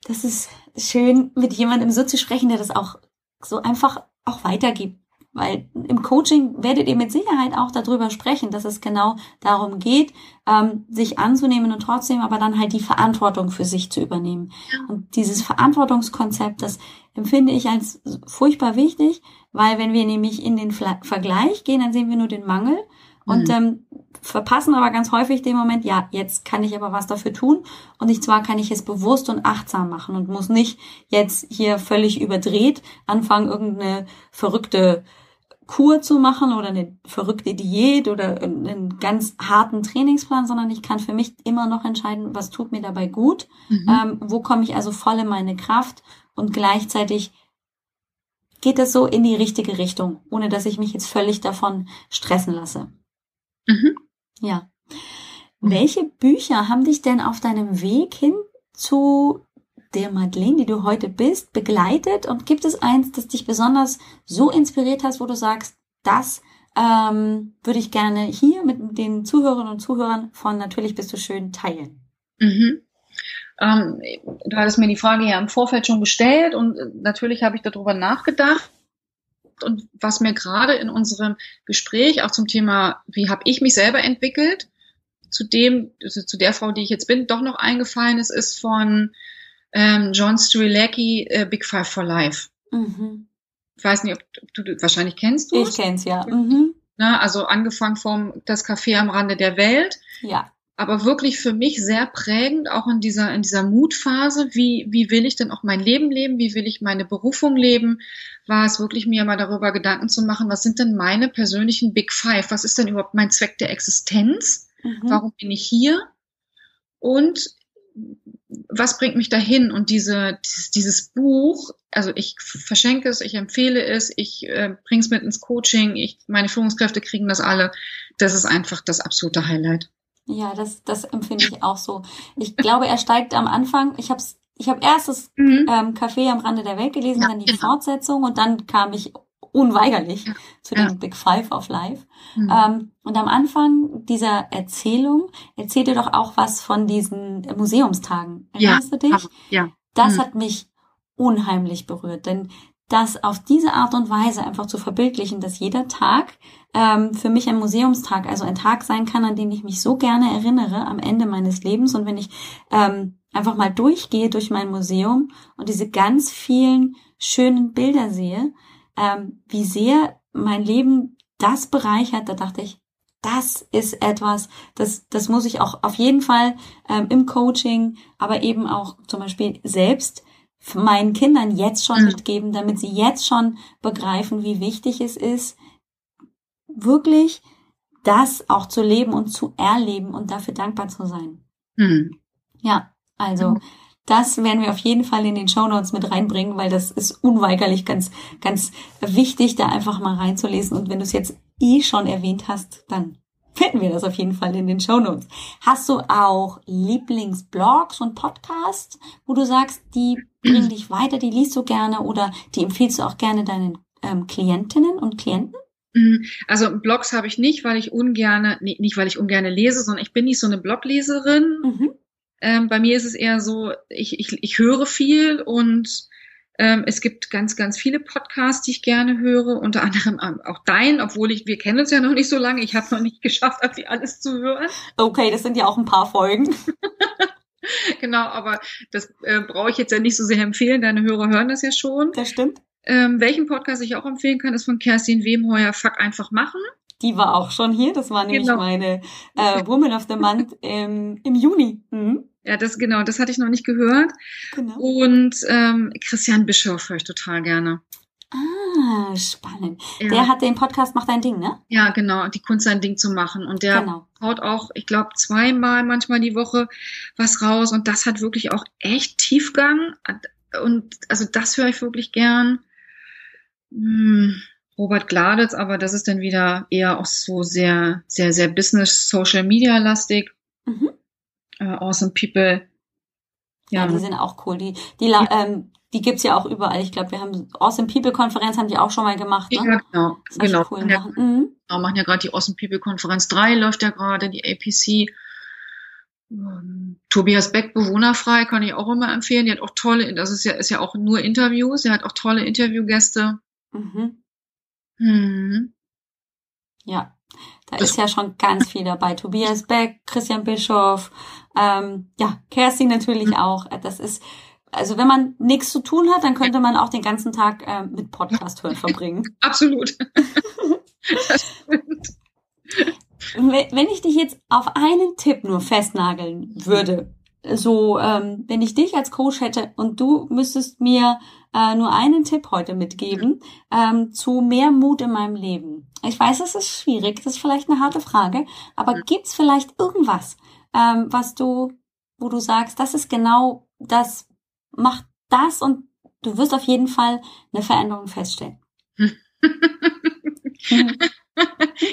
Das ist schön, mit jemandem so zu sprechen, der das auch so einfach auch weitergibt. Weil im Coaching werdet ihr mit Sicherheit auch darüber sprechen, dass es genau darum geht, ähm, sich anzunehmen und trotzdem aber dann halt die Verantwortung für sich zu übernehmen. Und dieses Verantwortungskonzept, das empfinde ich als furchtbar wichtig, weil wenn wir nämlich in den Vergleich gehen, dann sehen wir nur den Mangel und mhm. ähm, verpassen aber ganz häufig den Moment, ja, jetzt kann ich aber was dafür tun. Und ich zwar kann ich es bewusst und achtsam machen und muss nicht jetzt hier völlig überdreht anfangen, irgendeine verrückte Kur zu machen oder eine verrückte Diät oder einen ganz harten Trainingsplan, sondern ich kann für mich immer noch entscheiden, was tut mir dabei gut, mhm. ähm, wo komme ich also voll in meine Kraft und gleichzeitig geht das so in die richtige Richtung, ohne dass ich mich jetzt völlig davon stressen lasse. Mhm. Ja. Welche Bücher haben dich denn auf deinem Weg hin zu der Madeleine, die du heute bist, begleitet? Und gibt es eins, das dich besonders so inspiriert hast, wo du sagst, das ähm, würde ich gerne hier mit den Zuhörerinnen und Zuhörern von Natürlich bist du schön teilen? Mhm. Ähm, du hattest mir die Frage ja im Vorfeld schon gestellt und äh, natürlich habe ich darüber nachgedacht. Und was mir gerade in unserem Gespräch auch zum Thema, wie habe ich mich selber entwickelt, zu dem, also zu der Frau, die ich jetzt bin, doch noch eingefallen ist, ist von ähm, John Strilecki, äh, Big Five for Life. Mhm. Ich weiß nicht, ob du, du wahrscheinlich kennst du Ich kenn's ja. Mhm. Na, also angefangen vom Das Café am Rande der Welt. Ja. Aber wirklich für mich sehr prägend, auch in dieser, in dieser Mutphase. Wie, wie will ich denn auch mein Leben leben? Wie will ich meine Berufung leben? War es wirklich mir mal darüber Gedanken zu machen, was sind denn meine persönlichen Big Five? Was ist denn überhaupt mein Zweck der Existenz? Mhm. Warum bin ich hier? Und was bringt mich dahin? Und diese, dieses, Buch, also ich verschenke es, ich empfehle es, ich äh, bringe es mit ins Coaching, ich, meine Führungskräfte kriegen das alle. Das ist einfach das absolute Highlight. Ja, das, das empfinde ich auch so. Ich glaube, er steigt am Anfang, ich habe ich hab erst das mhm. ähm, Café am Rande der Welt gelesen, ja, dann die genau. Fortsetzung und dann kam ich unweigerlich ja. zu dem ja. Big Five of Life. Mhm. Ähm, und am Anfang dieser Erzählung erzählt er doch auch was von diesen Museumstagen. Erinnerst ja. du dich? Ja. Das mhm. hat mich unheimlich berührt, denn das auf diese Art und Weise einfach zu verbildlichen, dass jeder Tag ähm, für mich ein Museumstag, also ein Tag sein kann, an den ich mich so gerne erinnere am Ende meines Lebens. Und wenn ich ähm, einfach mal durchgehe durch mein Museum und diese ganz vielen schönen Bilder sehe, ähm, wie sehr mein Leben das bereichert, da dachte ich, das ist etwas, das, das muss ich auch auf jeden Fall ähm, im Coaching, aber eben auch zum Beispiel selbst meinen Kindern jetzt schon mhm. mitgeben, damit sie jetzt schon begreifen, wie wichtig es ist, wirklich das auch zu leben und zu erleben und dafür dankbar zu sein. Mhm. Ja, also mhm. Das werden wir auf jeden Fall in den Show Notes mit reinbringen, weil das ist unweigerlich ganz, ganz wichtig, da einfach mal reinzulesen. Und wenn du es jetzt eh schon erwähnt hast, dann finden wir das auf jeden Fall in den Show Notes. Hast du auch Lieblingsblogs und Podcasts, wo du sagst, die bringen dich weiter, die liest du gerne oder die empfiehlst du auch gerne deinen ähm, Klientinnen und Klienten? Mhm. Also Blogs habe ich nicht, weil ich ungerne, nee, nicht weil ich ungerne lese, sondern ich bin nicht so eine Blogleserin. Mhm. Ähm, bei mir ist es eher so, ich, ich, ich höre viel und ähm, es gibt ganz, ganz viele Podcasts, die ich gerne höre, unter anderem auch dein, obwohl ich, wir kennen uns ja noch nicht so lange. Ich habe noch nicht geschafft, irgendwie alles zu hören. Okay, das sind ja auch ein paar Folgen. genau, aber das äh, brauche ich jetzt ja nicht so sehr empfehlen. Deine Hörer hören das ja schon. Das stimmt. Ähm, welchen Podcast ich auch empfehlen kann, ist von Kerstin Wemheuer, Fuck einfach machen. Die war auch schon hier. Das war nämlich genau. meine äh, Woman of the Month im, im Juni. Mhm. Ja, das genau, das hatte ich noch nicht gehört. Genau. Und ähm, Christian Bischoff höre ich total gerne. Ah, spannend. Ja. Der hat den Podcast Macht ein Ding, ne? Ja, genau, die Kunst ein Ding zu machen. Und der genau. haut auch, ich glaube, zweimal manchmal die Woche was raus. Und das hat wirklich auch echt Tiefgang. Und also das höre ich wirklich gern. Hm, Robert Gladitz, aber das ist dann wieder eher auch so sehr, sehr, sehr Business, Social Media lastig. Mhm. Uh, awesome People. Ja. ja. die sind auch cool. Die, die, ja. ähm, die gibt's ja auch überall. Ich glaube, wir haben Awesome People Konferenz haben die auch schon mal gemacht. Ne? Ja, genau. genau. Cool ja, mhm. genau. machen ja gerade die Awesome People Konferenz 3 läuft ja gerade, die APC. Ähm, Tobias Beck, Bewohnerfrei, kann ich auch immer empfehlen. Die hat auch tolle, das ist ja, ist ja auch nur Interviews. Er hat auch tolle Interviewgäste. Mhm. Mhm. Ja, da das ist ja schon ganz viel dabei. Tobias Beck, Christian Bischof, ähm, ja, Kerstin natürlich mhm. auch. Das ist, also wenn man nichts zu tun hat, dann könnte man auch den ganzen Tag äh, mit Podcast hören verbringen. Absolut. wenn ich dich jetzt auf einen Tipp nur festnageln würde, so, ähm, wenn ich dich als Coach hätte und du müsstest mir äh, nur einen Tipp heute mitgeben ähm, zu mehr Mut in meinem Leben. Ich weiß, es ist schwierig, das ist vielleicht eine harte Frage, aber gibt's vielleicht irgendwas, ähm, was du, wo du sagst, das ist genau das, macht das und du wirst auf jeden Fall eine Veränderung feststellen.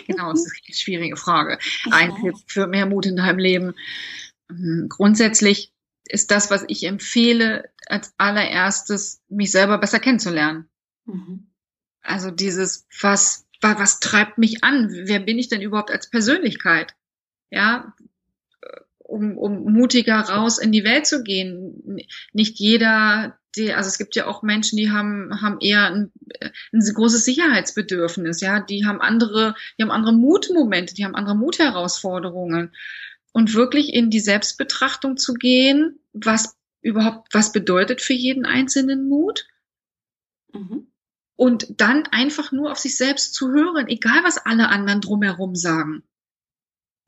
genau, das ist eine schwierige Frage. Ein Tipp für mehr Mut in deinem Leben. Hm, grundsätzlich ist das, was ich empfehle, als allererstes mich selber besser kennenzulernen. Mhm. Also dieses, was, was treibt mich an? Wer bin ich denn überhaupt als Persönlichkeit? Ja, um, um mutiger raus in die Welt zu gehen. Nicht jeder, die, also es gibt ja auch Menschen, die haben, haben eher ein, ein großes Sicherheitsbedürfnis, ja, die haben andere, die haben andere Mutmomente, die haben andere Mutherausforderungen und wirklich in die Selbstbetrachtung zu gehen, was überhaupt, was bedeutet für jeden Einzelnen Mut? Mhm. Und dann einfach nur auf sich selbst zu hören, egal was alle anderen drumherum sagen.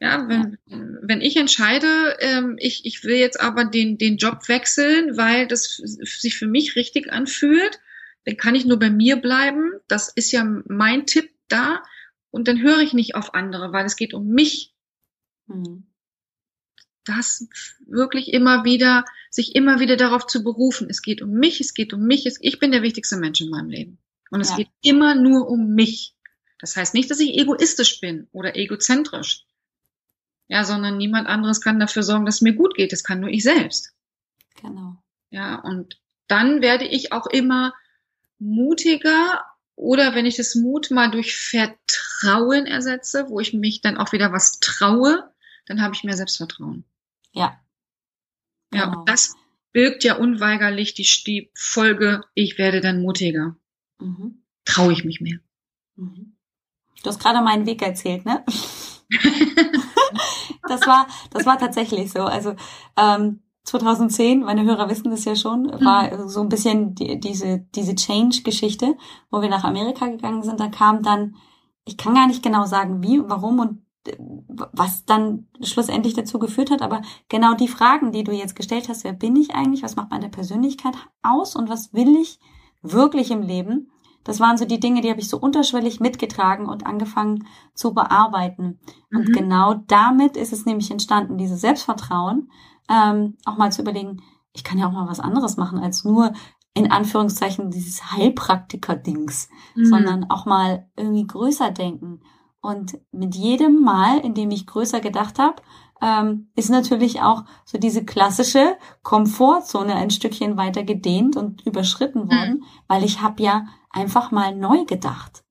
Ja, wenn, wenn ich entscheide, ähm, ich, ich will jetzt aber den, den Job wechseln, weil das sich für mich richtig anfühlt, dann kann ich nur bei mir bleiben. Das ist ja mein Tipp da. Und dann höre ich nicht auf andere, weil es geht um mich. Mhm das wirklich immer wieder, sich immer wieder darauf zu berufen. Es geht um mich, es geht um mich, ich bin der wichtigste Mensch in meinem Leben. Und es ja. geht immer nur um mich. Das heißt nicht, dass ich egoistisch bin oder egozentrisch. Ja, sondern niemand anderes kann dafür sorgen, dass es mir gut geht. Das kann nur ich selbst. Genau. Ja, und dann werde ich auch immer mutiger oder wenn ich das Mut mal durch Vertrauen ersetze, wo ich mich dann auch wieder was traue, dann habe ich mehr Selbstvertrauen. Ja. Ja, genau. und das birgt ja unweigerlich die, die Folge, ich werde dann mutiger. Mhm. Traue ich mich mehr. Mhm. Du hast gerade meinen Weg erzählt, ne? das war, das war tatsächlich so. Also ähm, 2010, meine Hörer wissen das ja schon, war mhm. so ein bisschen die, diese diese Change-Geschichte, wo wir nach Amerika gegangen sind. Da kam dann, ich kann gar nicht genau sagen, wie, warum und was dann schlussendlich dazu geführt hat, aber genau die Fragen, die du jetzt gestellt hast, wer bin ich eigentlich, was macht meine Persönlichkeit aus und was will ich wirklich im Leben, das waren so die Dinge, die habe ich so unterschwellig mitgetragen und angefangen zu bearbeiten. Und mhm. genau damit ist es nämlich entstanden, dieses Selbstvertrauen, ähm, auch mal zu überlegen, ich kann ja auch mal was anderes machen als nur in Anführungszeichen dieses Heilpraktiker-Dings, mhm. sondern auch mal irgendwie größer denken Und mit jedem Mal, in dem ich größer gedacht habe, ähm, ist natürlich auch so diese klassische Komfortzone ein Stückchen weiter gedehnt und überschritten mhm. worden, mhm. weil ich habe ja einfach mal neu gedacht.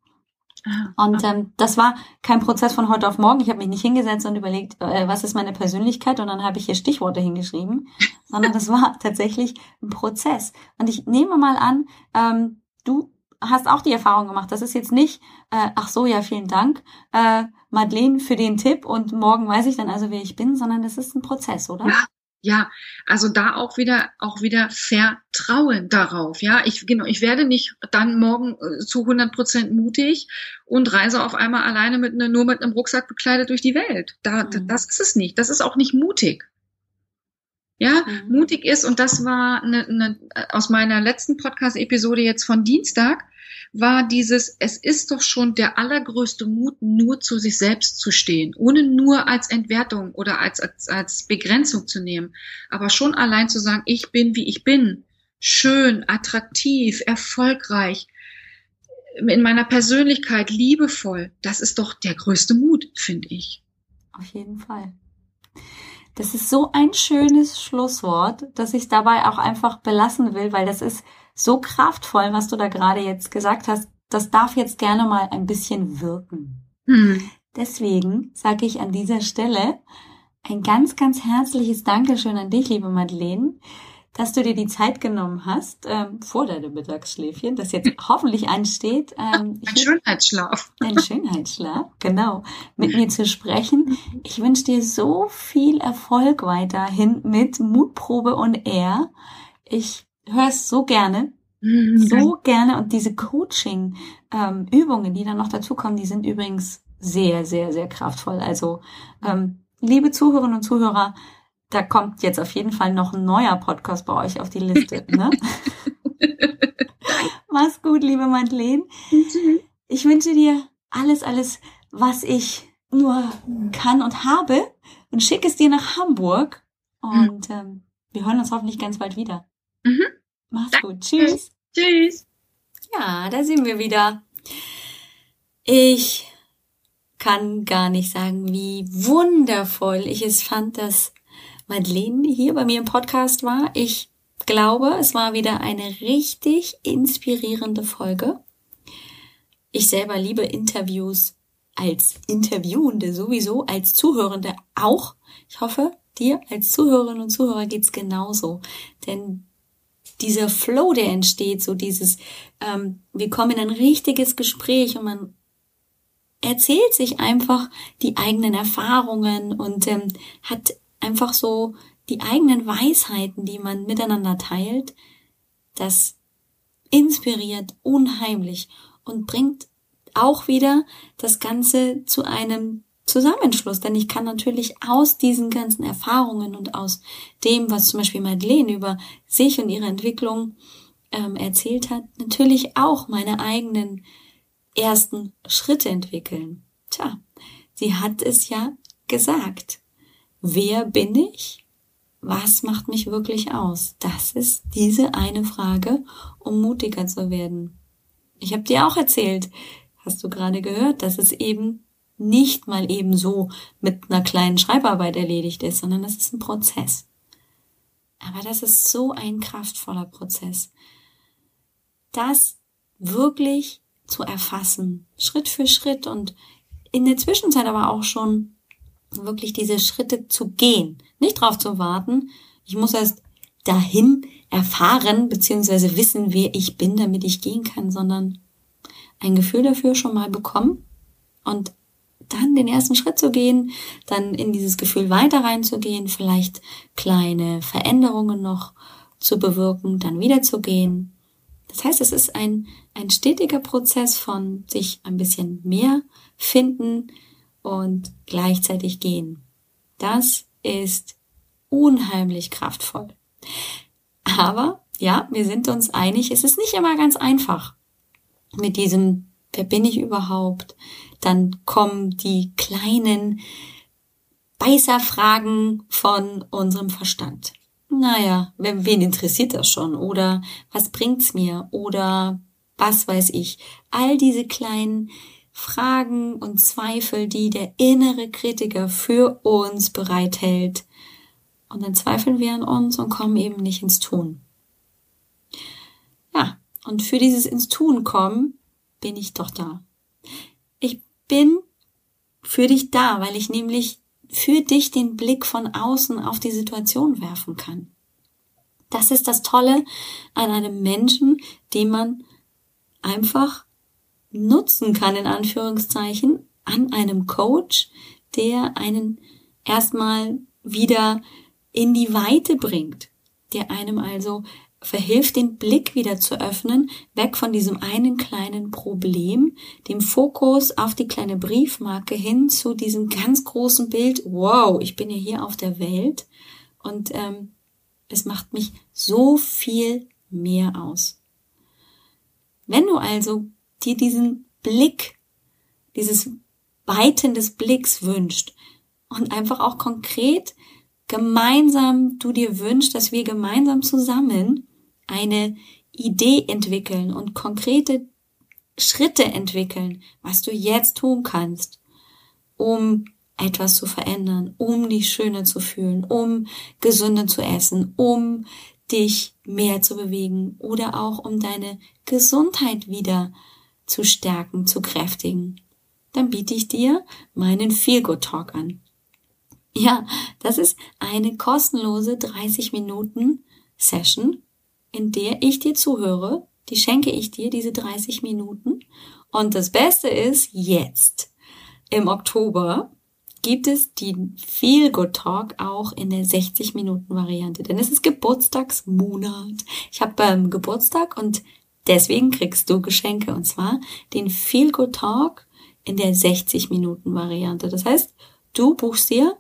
Ah, und ähm, das war kein Prozess von heute auf morgen. Ich habe mich nicht hingesetzt und überlegt, äh, was ist meine Persönlichkeit und dann habe ich hier Stichworte hingeschrieben, sondern das war tatsächlich ein Prozess. Und ich nehme mal an, ähm, du hast auch die Erfahrung gemacht. Das ist jetzt nicht, äh, ach so, ja, vielen Dank, äh, Madeleine, für den Tipp und morgen weiß ich dann also, wer ich bin, sondern das ist ein Prozess, oder? Ja. Ja, also da auch wieder, auch wieder Vertrauen darauf. Ja, ich, genau, ich werde nicht dann morgen äh, zu 100 Prozent mutig und reise auf einmal alleine mit ne, nur mit einem Rucksack bekleidet durch die Welt. Da, mhm. das ist es nicht. Das ist auch nicht mutig ja, mhm. mutig ist. Und das war eine, eine, aus meiner letzten Podcast-Episode jetzt von Dienstag, war dieses, es ist doch schon der allergrößte Mut, nur zu sich selbst zu stehen, ohne nur als Entwertung oder als, als, als Begrenzung zu nehmen, aber schon allein zu sagen, ich bin, wie ich bin, schön, attraktiv, erfolgreich, in meiner Persönlichkeit liebevoll, das ist doch der größte Mut, finde ich. Auf jeden Fall. Das ist so ein schönes Schlusswort, dass ich dabei auch einfach belassen will, weil das ist so kraftvoll, was du da gerade jetzt gesagt hast. Das darf jetzt gerne mal ein bisschen wirken. Hm. Deswegen sage ich an dieser Stelle ein ganz, ganz herzliches Dankeschön an dich, liebe Madeleine, dass du dir die Zeit genommen hast ähm, vor deinem Mittagsschläfchen, das jetzt hoffentlich ansteht. Ähm, ein Schönheitsschlaf. Ein Schönheitsschlaf, genau. Mit mir zu sprechen. Ich wünsche dir so viel Erfolg weiterhin mit Mutprobe und Air. Ich höre es so gerne. Mhm, so gerne. Und diese Coaching-Übungen, ähm, die dann noch dazukommen, die sind übrigens sehr, sehr, sehr kraftvoll. Also, ähm, liebe Zuhörerinnen und Zuhörer, da kommt jetzt auf jeden Fall noch ein neuer Podcast bei euch auf die Liste. Ne? Mach's gut, liebe Madeleine. Ich wünsche dir alles, alles, was ich nur kann und habe und schicke es dir nach Hamburg. Und ähm, wir hören uns hoffentlich ganz bald wieder. Mhm. Mach's gut. Tschüss. Tschüss. Ja, da sind wir wieder. Ich kann gar nicht sagen, wie wundervoll ich es fand, dass Madeleine hier bei mir im Podcast war. Ich glaube, es war wieder eine richtig inspirierende Folge. Ich selber liebe Interviews als Interviewende sowieso, als Zuhörende auch. Ich hoffe, dir als Zuhörerinnen und Zuhörer geht's genauso. Denn dieser Flow, der entsteht, so dieses, ähm, wir kommen in ein richtiges Gespräch und man erzählt sich einfach die eigenen Erfahrungen und ähm, hat einfach so die eigenen Weisheiten, die man miteinander teilt, das inspiriert unheimlich und bringt auch wieder das Ganze zu einem Zusammenschluss, denn ich kann natürlich aus diesen ganzen Erfahrungen und aus dem, was zum Beispiel Madeleine über sich und ihre Entwicklung ähm, erzählt hat, natürlich auch meine eigenen ersten Schritte entwickeln. Tja, sie hat es ja gesagt. Wer bin ich? Was macht mich wirklich aus? Das ist diese eine Frage, um mutiger zu werden. Ich habe dir auch erzählt, hast du gerade gehört, dass es eben nicht mal eben so mit einer kleinen Schreibarbeit erledigt ist, sondern das ist ein Prozess. Aber das ist so ein kraftvoller Prozess. Das wirklich zu erfassen, Schritt für Schritt und in der Zwischenzeit aber auch schon wirklich diese Schritte zu gehen, nicht drauf zu warten. Ich muss erst dahin erfahren beziehungsweise wissen, wer ich bin, damit ich gehen kann, sondern ein Gefühl dafür schon mal bekommen und dann den ersten Schritt zu gehen, dann in dieses Gefühl weiter reinzugehen, vielleicht kleine Veränderungen noch zu bewirken, dann wieder zu gehen. Das heißt, es ist ein, ein stetiger Prozess von sich ein bisschen mehr finden, und gleichzeitig gehen. Das ist unheimlich kraftvoll. Aber ja, wir sind uns einig, es ist nicht immer ganz einfach mit diesem, wer bin ich überhaupt? Dann kommen die kleinen Beißerfragen von unserem Verstand. Naja, wen interessiert das schon? Oder was bringt's mir? Oder was weiß ich? All diese kleinen Fragen und Zweifel, die der innere Kritiker für uns bereithält. Und dann zweifeln wir an uns und kommen eben nicht ins Tun. Ja, und für dieses ins Tun kommen bin ich doch da. Ich bin für dich da, weil ich nämlich für dich den Blick von außen auf die Situation werfen kann. Das ist das Tolle an einem Menschen, den man einfach nutzen kann, in Anführungszeichen, an einem Coach, der einen erstmal wieder in die Weite bringt, der einem also verhilft, den Blick wieder zu öffnen, weg von diesem einen kleinen Problem, dem Fokus auf die kleine Briefmarke hin zu diesem ganz großen Bild, wow, ich bin ja hier auf der Welt und ähm, es macht mich so viel mehr aus. Wenn du also dir diesen Blick, dieses Weiten des Blicks wünscht und einfach auch konkret gemeinsam du dir wünschst, dass wir gemeinsam zusammen eine Idee entwickeln und konkrete Schritte entwickeln, was du jetzt tun kannst, um etwas zu verändern, um dich schöner zu fühlen, um gesünder zu essen, um dich mehr zu bewegen oder auch um deine Gesundheit wieder zu stärken, zu kräftigen, dann biete ich dir meinen Feel Good Talk an. Ja, das ist eine kostenlose 30 Minuten Session, in der ich dir zuhöre. Die schenke ich dir, diese 30 Minuten. Und das Beste ist, jetzt, im Oktober, gibt es die Feel Good Talk auch in der 60 Minuten Variante, denn es ist Geburtstagsmonat. Ich habe ähm, Geburtstag und deswegen kriegst du Geschenke und zwar den Feel Good Talk in der 60 Minuten Variante. Das heißt, du buchst dir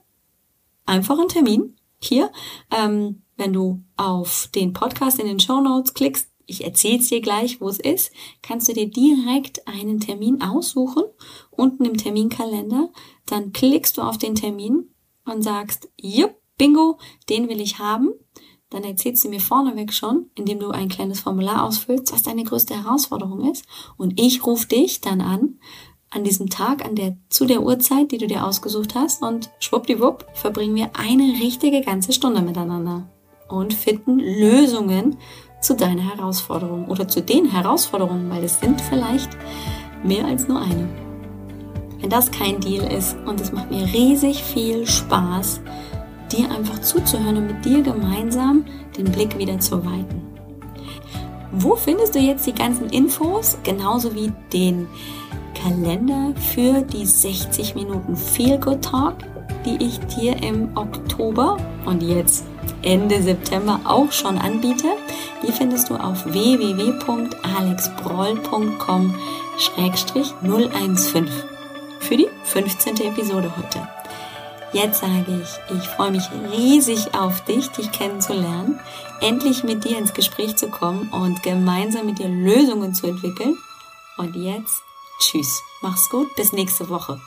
einfach einen Termin hier, ähm, wenn du auf den Podcast in den Show Notes klickst, ich erzähle es dir gleich, wo es ist, kannst du dir direkt einen Termin aussuchen, unten im Terminkalender. Dann klickst du auf den Termin und sagst, jupp, bingo, den will ich haben. Dann erzählst du mir vorneweg schon, indem du ein kleines Formular ausfüllst, was deine größte Herausforderung ist. Und ich rufe dich dann an, an diesem Tag, an der, zu der Uhrzeit, die du dir ausgesucht hast. Und schwuppdiwupp verbringen wir eine richtige ganze Stunde miteinander und finden Lösungen zu deiner Herausforderung oder zu den Herausforderungen, weil es sind vielleicht mehr als nur eine. Wenn das kein Deal ist und es macht mir riesig viel Spaß, dir einfach zuzuhören und mit dir gemeinsam den Blick wieder zu weiten. Wo findest du jetzt die ganzen Infos, genauso wie den Kalender für die 60 Minuten Feel Good Talk, die ich dir im Oktober und jetzt Ende September auch schon anbiete. Die findest du auf www.alexbroll.com-015 für die 15. Episode heute. Jetzt sage ich, ich freue mich riesig auf dich, dich kennenzulernen, endlich mit dir ins Gespräch zu kommen und gemeinsam mit dir Lösungen zu entwickeln. Und jetzt, tschüss, mach's gut, bis nächste Woche.